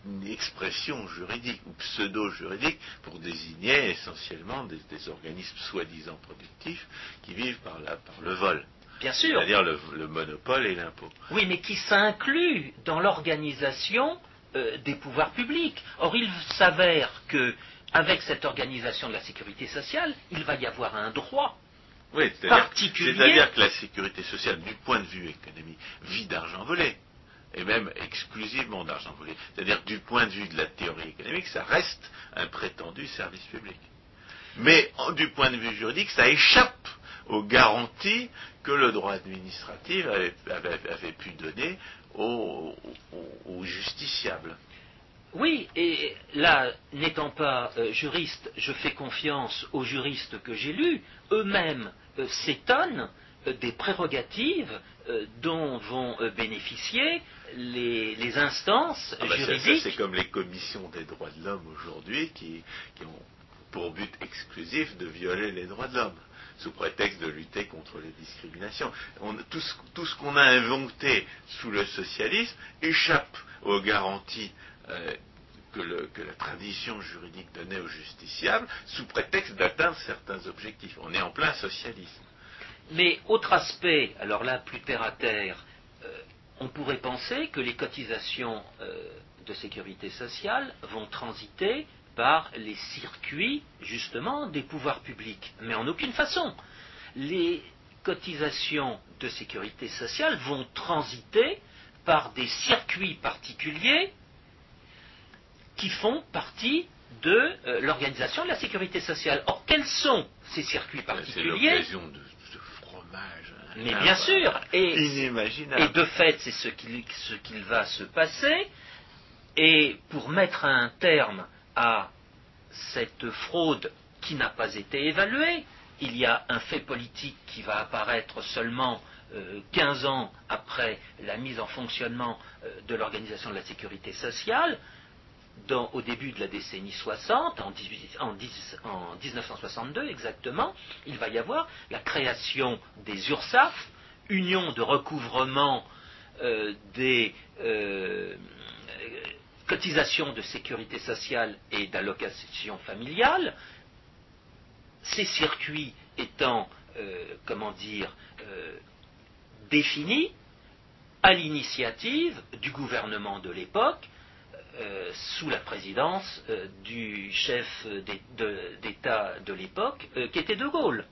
une expression juridique ou pseudo-juridique pour désigner essentiellement des, des organismes soi-disant productifs qui vivent par, la- par le vol, Bien sûr. c'est-à-dire le, le monopole et l'impôt. Oui, mais qui s'inclut dans l'organisation euh, des pouvoirs publics. Or, il s'avère que avec cette organisation de la sécurité sociale, il va y avoir un droit. Oui, c'est-à-dire Particulier. c'est-à-dire que la sécurité sociale, du point de vue économique, vit d'argent volé, et même exclusivement d'argent volé. C'est-à-dire du point de vue de la théorie économique, ça reste un prétendu service public. Mais du point de vue juridique, ça échappe aux garanties que le droit administratif avait, pu donner aux, justiciables. Oui, et là, n'étant pas euh, juriste, je fais confiance aux juristes que j'ai lus. Eux-mêmes euh, s'étonnent des prérogatives euh, dont vont euh, bénéficier les, les instances Ah bah, juridiques. c'est comme les commissions des droits de l'homme aujourd'hui qui, qui ont pour but exclusif de violer les droits de l'homme sous prétexte de lutter contre les discriminations. On- tout ce, tout ce qu'on a inventé sous le socialisme échappe aux garanties euh, que, le- que la tradition juridique donnait aux justiciables sous prétexte d'atteindre certains objectifs. On est en plein socialisme. Mais autre aspect, alors là plus terre à terre, euh, on pourrait penser que les cotisations euh, de sécurité sociale vont transiter par les circuits justement des pouvoirs publics. Mais en aucune façon. Les cotisations de sécurité sociale vont transiter par des circuits particuliers qui font partie de euh, l'organisation de la sécurité sociale. Or, quels sont ces circuits C'est particuliers l'occasion de, de fromage. Mais bien sûr, et, Inimaginable. et de fait, c'est ce qu'il ce qu'il va se passer. Et pour mettre un terme à cette fraude qui n'a pas été évaluée, il y a un fait politique qui va apparaître seulement euh, 15 ans après la mise en fonctionnement euh, de l'Organisation de la sécurité sociale, au début de la décennie 60, en, 18 en 10 en 1962 exactement, il va y avoir la création des URSAF, Union de recouvrement euh, des euh, cotisations de sécurité sociale et d'allocation familiale, ces circuits étant, euh, comment dire, définis à l'initiative du gouvernement de l'époque, euh, sous la présidence euh, du chef d'État de l'époque, euh, qui était De Gaulle.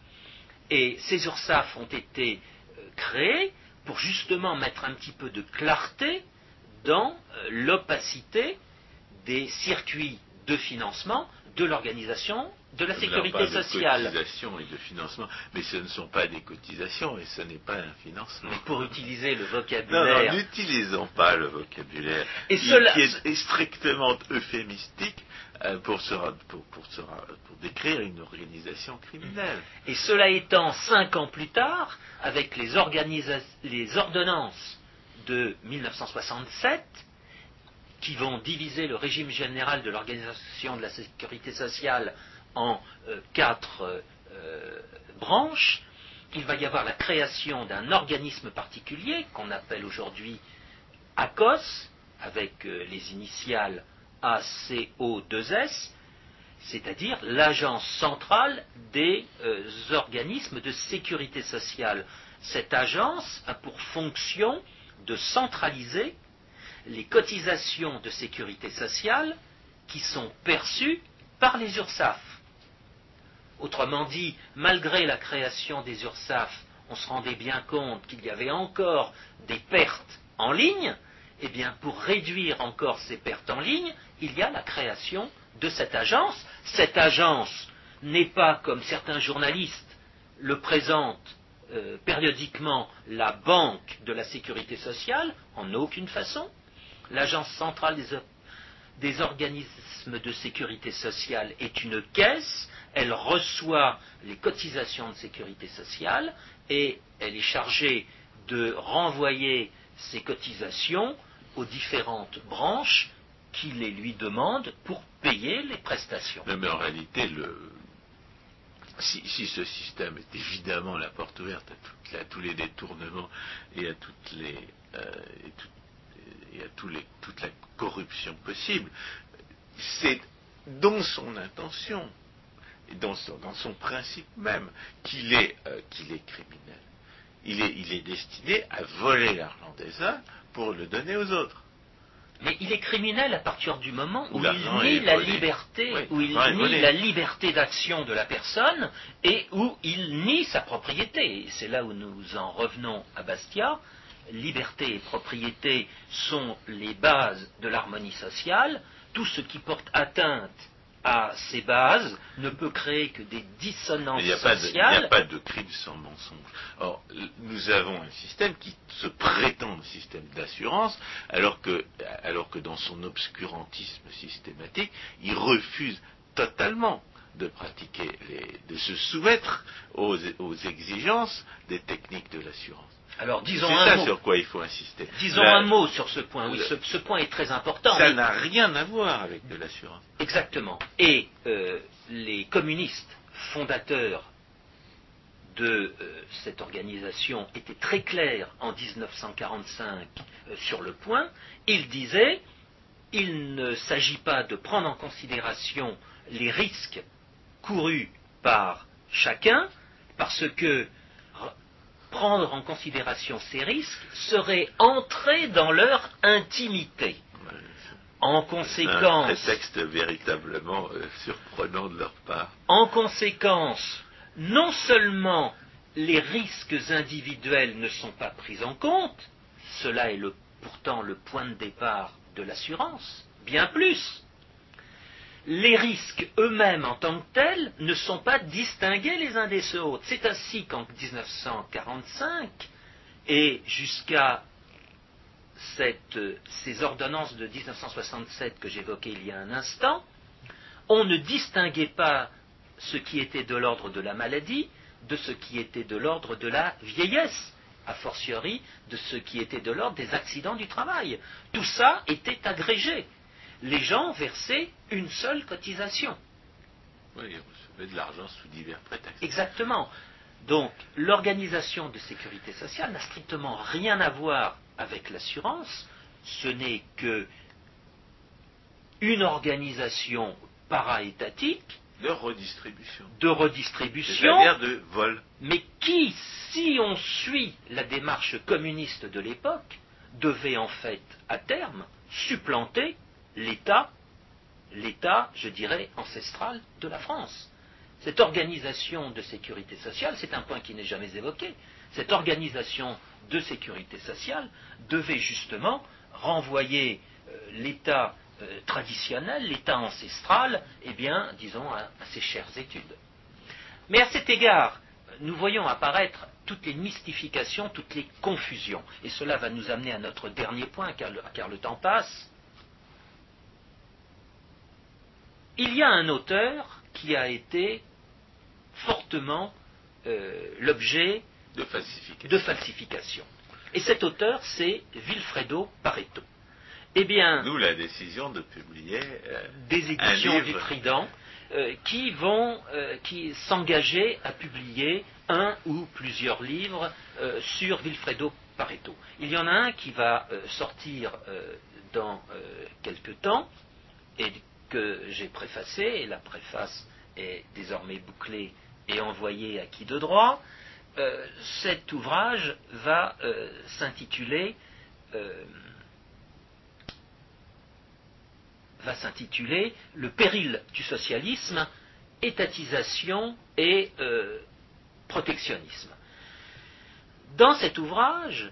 Et ces URSAF ont été créés pour justement mettre un petit peu de clarté dans l'opacité des circuits de financement de l'organisation de la sécurité pas sociale. De cotisations et de financement, mais ce ne sont pas des cotisations et ce n'est pas un financement. Mais pour utiliser le Non, non, vocabulaire n'utilisons pas le vocabulaire Et qui, cela- qui est, strictement euphémistique euh, pour, se ra- pour, pour se ra- pour décrire une organisation criminelle. Et cela étant cinq ans plus tard, avec les, organisa- les ordonnances de 1967, qui vont diviser le régime général de l'organisation de la sécurité sociale en euh, quatre euh, euh, branches, il va y avoir la création d'un organisme particulier qu'on appelle aujourd'hui ACOS, avec les initiales ACO2S, c'est-à-dire l'agence centrale des organismes de sécurité sociale. Cette agence a pour fonction de centraliser les cotisations de sécurité sociale qui sont perçues par les URSAF. Autrement dit, malgré la création des URSAF, on se rendait bien compte qu'il y avait encore des pertes en ligne, et bien pour réduire encore ces pertes en ligne, il y a la création de cette agence. Cette agence n'est pas, comme certains journalistes le présentent euh, périodiquement, la banque de la sécurité sociale, en aucune façon. L'agence centrale des organismes de sécurité sociale est une caisse, elle reçoit les cotisations de sécurité sociale et elle est chargée de renvoyer ces cotisations aux différentes branches qui les lui demandent pour payer les prestations. Mais en réalité, si, ce système est évidemment la porte ouverte à, tous les détournements et à euh, toute la corruption possible, c'est dans son intention dans son, dans son principe même qu'il est, euh, qu'il est criminel. Il est, il est destiné à voler l'argent des uns pour le donner aux autres. Mais il est criminel à partir du moment où il nie la liberté, où il nie la liberté d'action de la personne et où il nie sa propriété. C'est là où nous en revenons à Bastia. Liberté et propriété sont les bases de l'harmonie sociale. Tout ce qui porte atteinte à ces bases ne peut créer que des dissonances il sociales. il n'y a pas de crime sans mensonge. Or, nous avons un système qui se prétend un système d'assurance, alors que, alors que dans son obscurantisme systématique, il refuse totalement de pratiquer, de se soumettre aux exigences des techniques de l'assurance. Alors disons un mot. sur quoi il faut insister. Disons un mot sur ce point. Oui, ce, point est très important. Ça n'a rien à voir avec de l'assurance. Exactement. Et euh, les communistes fondateurs de euh, cette organisation étaient très clairs en 1945 euh, sur le point. Ils disaient il ne s'agit pas de prendre en considération les risques courus par chacun, parce que prendre en considération ces risques serait entrer dans leur intimité. En conséquence. Un prétexte véritablement euh, surprenant de leur part. En conséquence, non seulement les risques individuels ne sont pas pris en compte, cela est pourtant le point de départ de l'assurance, bien plus les risques eux-mêmes en tant que tels ne sont pas distingués les uns des autres. C'est ainsi qu'en 1945 et jusqu'à ces ordonnances de 1967 que j'évoquais il y a un instant, on ne distinguait pas ce qui était de l'ordre de la maladie de ce qui était de l'ordre de la vieillesse, a fortiori de ce qui était de l'ordre des accidents du travail. Tout ça était agrégé les gens versaient une seule cotisation. Oui, ils recevaient de l'argent sous divers prétextes. Exactement. Donc, l'organisation de sécurité sociale n'a strictement rien à voir avec l'assurance. Ce n'est que une organisation para-étatique de redistribution. De redistribution. de vol. Mais qui, si on suit la démarche communiste de l'époque, devait en fait, à terme, supplanter l'État, l'État, je dirais, ancestral de la France. Cette organisation de sécurité sociale, c'est un point qui n'est jamais évoqué, cette organisation de sécurité sociale devait justement renvoyer euh, l'État euh, traditionnel, l'État ancestral, eh bien, disons, à, ses chères études. Mais à cet égard, nous voyons apparaître toutes les mystifications, toutes les confusions. Et cela va nous amener à notre dernier point, car le temps passe. Il y a un auteur qui a été fortement euh, l'objet de falsification. Et cet auteur, c'est Vilfredo Pareto. Eh bien, nous la décision de publier euh, des éditions du Trident euh, qui vont qui s'engager à publier un ou plusieurs livres sur Vilfredo Pareto. Il y en a un qui va sortir dans quelque temps et que j'ai préfacé, et la préface est désormais bouclée et envoyée à qui de droit, euh, cet ouvrage va euh, s'intituler euh, va s'intituler Le péril du socialisme, étatisation et protectionnisme. Dans cet ouvrage,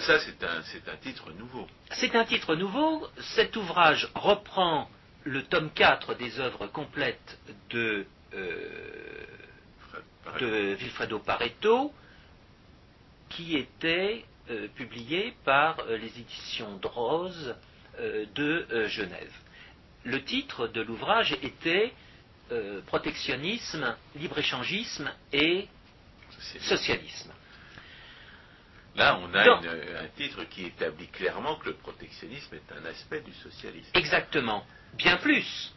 ça c'est un, un, titre nouveau. C'est un titre nouveau. Cet ouvrage reprend le tome 4 des œuvres complètes de, euh, de Vilfredo Pareto, qui était euh, publié par euh, les éditions Drose de Genève. Le titre de l'ouvrage était Protectionnisme, libre-échangisme et socialisme. Là, on a un titre qui établit clairement que le protectionnisme est un aspect du socialisme. Exactement. Bien plus.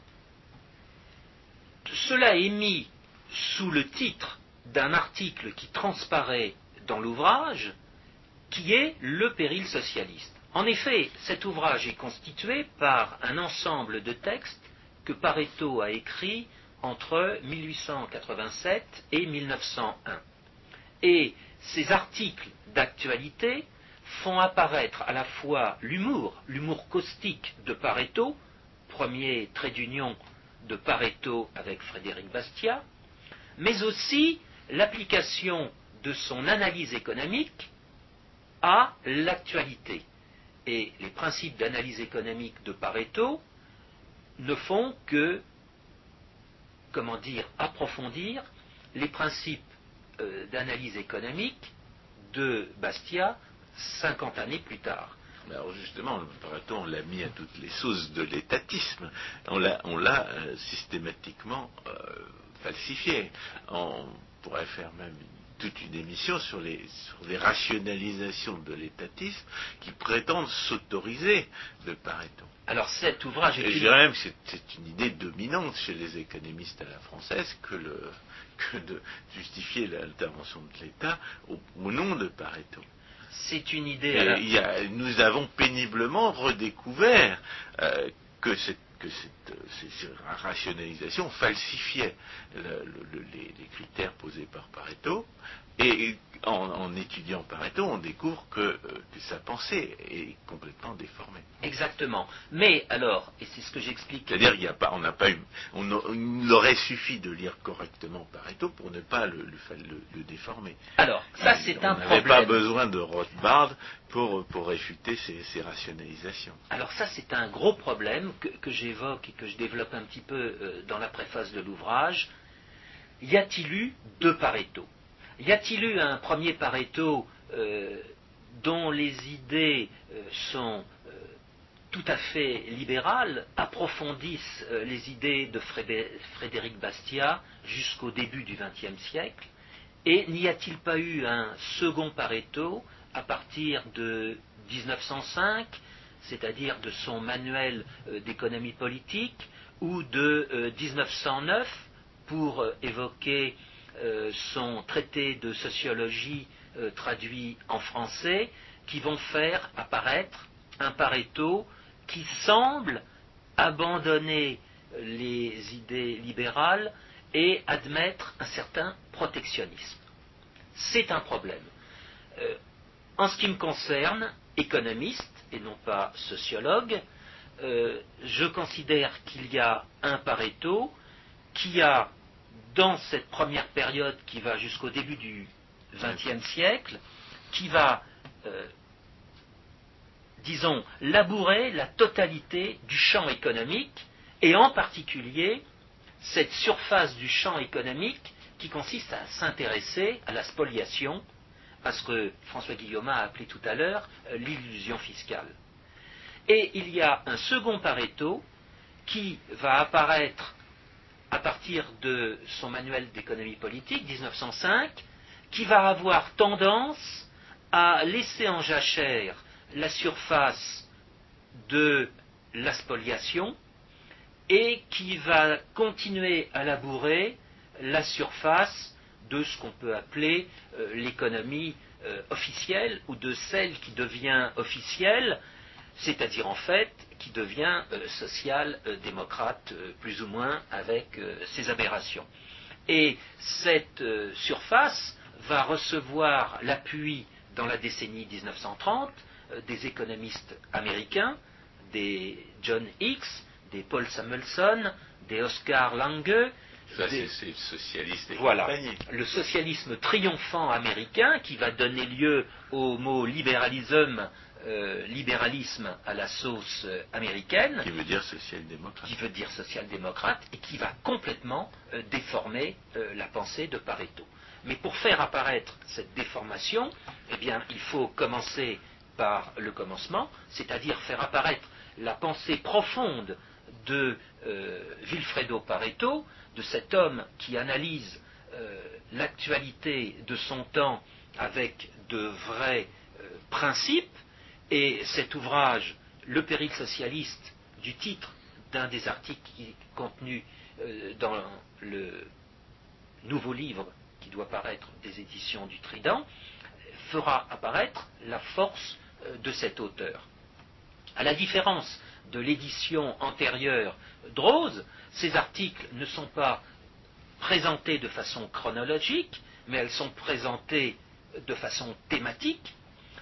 Cela est mis sous le titre d'un article qui transparaît dans l'ouvrage, qui est Le péril socialiste. En effet, cet ouvrage est constitué par un ensemble de textes que Pareto a écrits entre 1887 et 1901. Et ces articles d'actualité font apparaître à la fois l'humour, l'humour caustique de Pareto, premier trait d'union de Pareto avec Frédéric Bastiat, mais aussi l'application de son analyse économique à l'actualité. Et les principes d'analyse économique de Pareto ne font que, comment dire, approfondir les principes euh, d'analyse économique de Bastia 50 années plus tard. Alors justement, Pareto, on l'a mis à toutes les sauces de l'étatisme. On l'a, euh, systématiquement euh, falsifié. On pourrait faire même toute une émission sur les, sur les rationalisations de l'étatisme qui prétendent s'autoriser de Pareto. Alors cet ouvrage Et est je dirais même que c'est, c'est une idée dominante chez les économistes à la française que, le, que de justifier l'intervention de l'État au, au nom de Pareto. c'est une idée Et à la- il y a- nous avons péniblement redécouvert euh, que cette que cette, euh, le- le- le- les, les critères posés par Pareto. Et en, en étudiant Pareto, on découvre que, euh, que sa pensée est complètement déformée. Exactement. Mais alors, et c'est ce que j'explique. C'est-à-dire qu'il n'y a pas, on n'a pas eu, on, a- il aurait suffi de lire correctement Pareto pour ne pas le, le fa- le- le déformer. Alors, ça c'est on un n'avait pas besoin de Rothbard pour, pour réfuter ces, ces rationalisations. Alors ça, c'est un gros problème que, que j'évoque et que je développe un petit peu euh, dans la préface de l'ouvrage. Y a-t-il eu deux Pareto? Y a-t-il eu un premier Pareto euh, dont les idées euh, sont euh, tout à fait libérales, approfondissent les idées de Frédéric Bastiat jusqu'au début du XXe siècle? Et n'y a-t-il pas eu un second Pareto à partir de 1905, c'est-à-dire de son manuel d'économie politique, ou de euh, 1909 pour évoquer son traité de sociologie euh, traduit en français, qui vont faire apparaître un Pareto qui semble abandonner euh, les idées libérales et admettre un certain protectionnisme. C'est un problème. Euh, en ce qui me concerne, économiste et non pas sociologue, euh, je considère qu'il y a un Pareto qui a, dans cette première période qui va jusqu'au début du XXe siècle, qui va, euh, disons, labourer la totalité du champ économique, et en particulier cette surface du champ économique qui consiste à s'intéresser à la spoliation, à ce que François Guillaume a appelé tout à l'heure euh, l'illusion fiscale. Et il y a un second Pareto qui va apparaître à partir de son manuel d'économie politique, 1905, qui va avoir tendance à laisser en jachère la surface de la spoliation et qui va continuer à labourer la surface de ce qu'on peut appeler euh, l'économie euh, officielle ou de celle qui devient officielle, c'est-à-dire en fait qui devient euh, social-démocrate euh, plus ou moins avec euh, ses aberrations. Et cette euh, surface va recevoir l'appui dans la décennie 1930 euh, des économistes américains, des John Hicks, des Paul Samuelson, des Oscar Lange, Ça, des- c'est, c'est socialiste et voilà, compagnie. le socialisme triomphant américain qui va donner lieu au mot libéralisme, euh, libéralisme à la sauce euh, américaine, Qui veut dire social-démocrate. qui veut dire social-démocrate, et qui va complètement euh, déformer euh, la pensée de Pareto. Mais pour faire apparaître cette déformation, eh bien, il faut commencer par le commencement, c'est-à-dire faire apparaître la pensée profonde de Vilfredo Pareto, de cet homme qui analyse l'actualité de son temps avec de vrais principes, et cet ouvrage, Le péril socialiste, du titre d'un des articles qui est contenu euh, dans le nouveau livre qui doit paraître des éditions du Trident, fera apparaître la force euh, de cet auteur. À la différence de l'édition antérieure d'Rose, ces articles ne sont pas présentés de façon chronologique, mais elles sont présentées de façon thématique.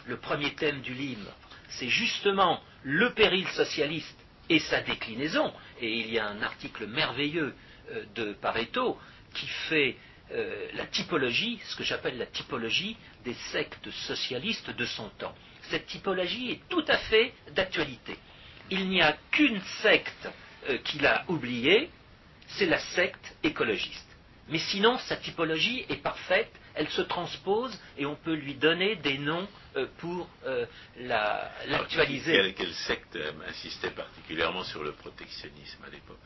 Le premier thème du livre, c'est justement le péril socialiste et sa déclinaison. Et il y a un article merveilleux euh, de Pareto qui fait euh, la typologie, ce que j'appelle la typologie des sectes socialistes de son temps. Cette typologie est tout à fait d'actualité. Il n'y a qu'une secte euh, qu'il a oubliée, c'est la secte écologiste. Mais sinon, sa typologie est parfaite, elle se transpose et on peut lui donner des noms euh, pour euh, l'actualiser. quelle, secte insistait particulièrement sur le protectionnisme à l'époque?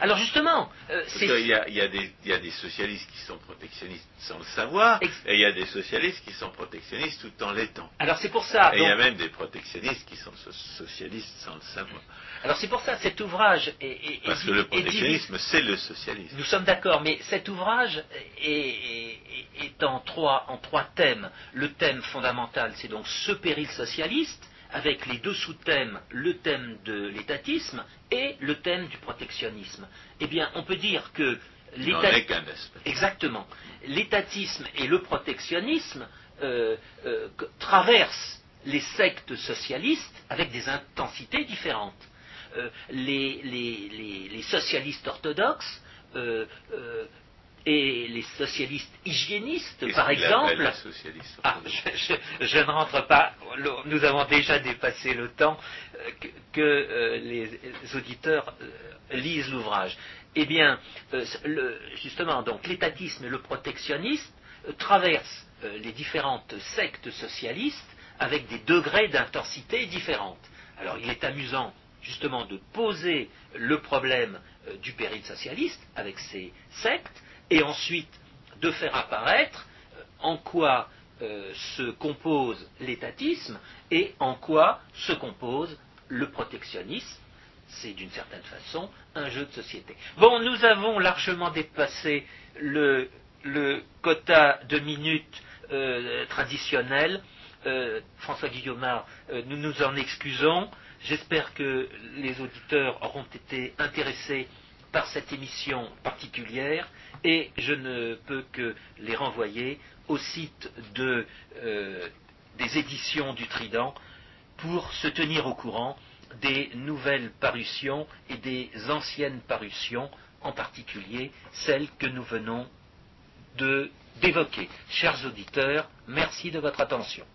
Alors justement, euh, il y, a, des socialistes qui sont protectionnistes sans le savoir, et il y a des socialistes qui sont protectionnistes tout en l'étant. Alors c'est pour ça. Et il y a même des protectionnistes qui sont socialistes sans le savoir. Alors c'est pour ça cet ouvrage est, parce que le protectionnisme c'est le socialisme. Nous sommes d'accord, mais cet ouvrage est, en trois en trois thèmes. Le thème fondamental, c'est donc ce péril socialiste avec les deux sous-thèmes, le thème de l'étatisme et le thème du protectionnisme. Eh bien, on peut dire que l'étatisme. Exactement. L'étatisme et le protectionnisme euh, euh, traversent les sectes socialistes avec des intensités différentes. Euh, les, socialistes orthodoxes et les socialistes hygiénistes, par exemple. Ah, je, ne rentre pas. Nous avons déjà dépassé le temps euh, que, euh, les auditeurs euh, lisent l'ouvrage. Eh bien, justement, donc l'étatisme et le protectionnisme traversent les différentes sectes socialistes avec des degrés d'intensité différentes. Alors, il est amusant justement de poser le problème du péril socialiste avec ces sectes et ensuite de faire apparaître euh, en quoi euh, se compose l'étatisme et en quoi se compose le protectionnisme. C'est d'une certaine façon un jeu de société. Bon, nous avons largement dépassé le, quota de minutes euh, traditionnel. François Guillaumard, nous nous en excusons. J'espère que les auditeurs auront été intéressés par cette émission particulière et je ne peux que les renvoyer au site euh, des éditions du Trident pour se tenir au courant des nouvelles parutions et des anciennes parutions, en particulier celles que nous venons d'évoquer. Chers auditeurs, merci de votre attention.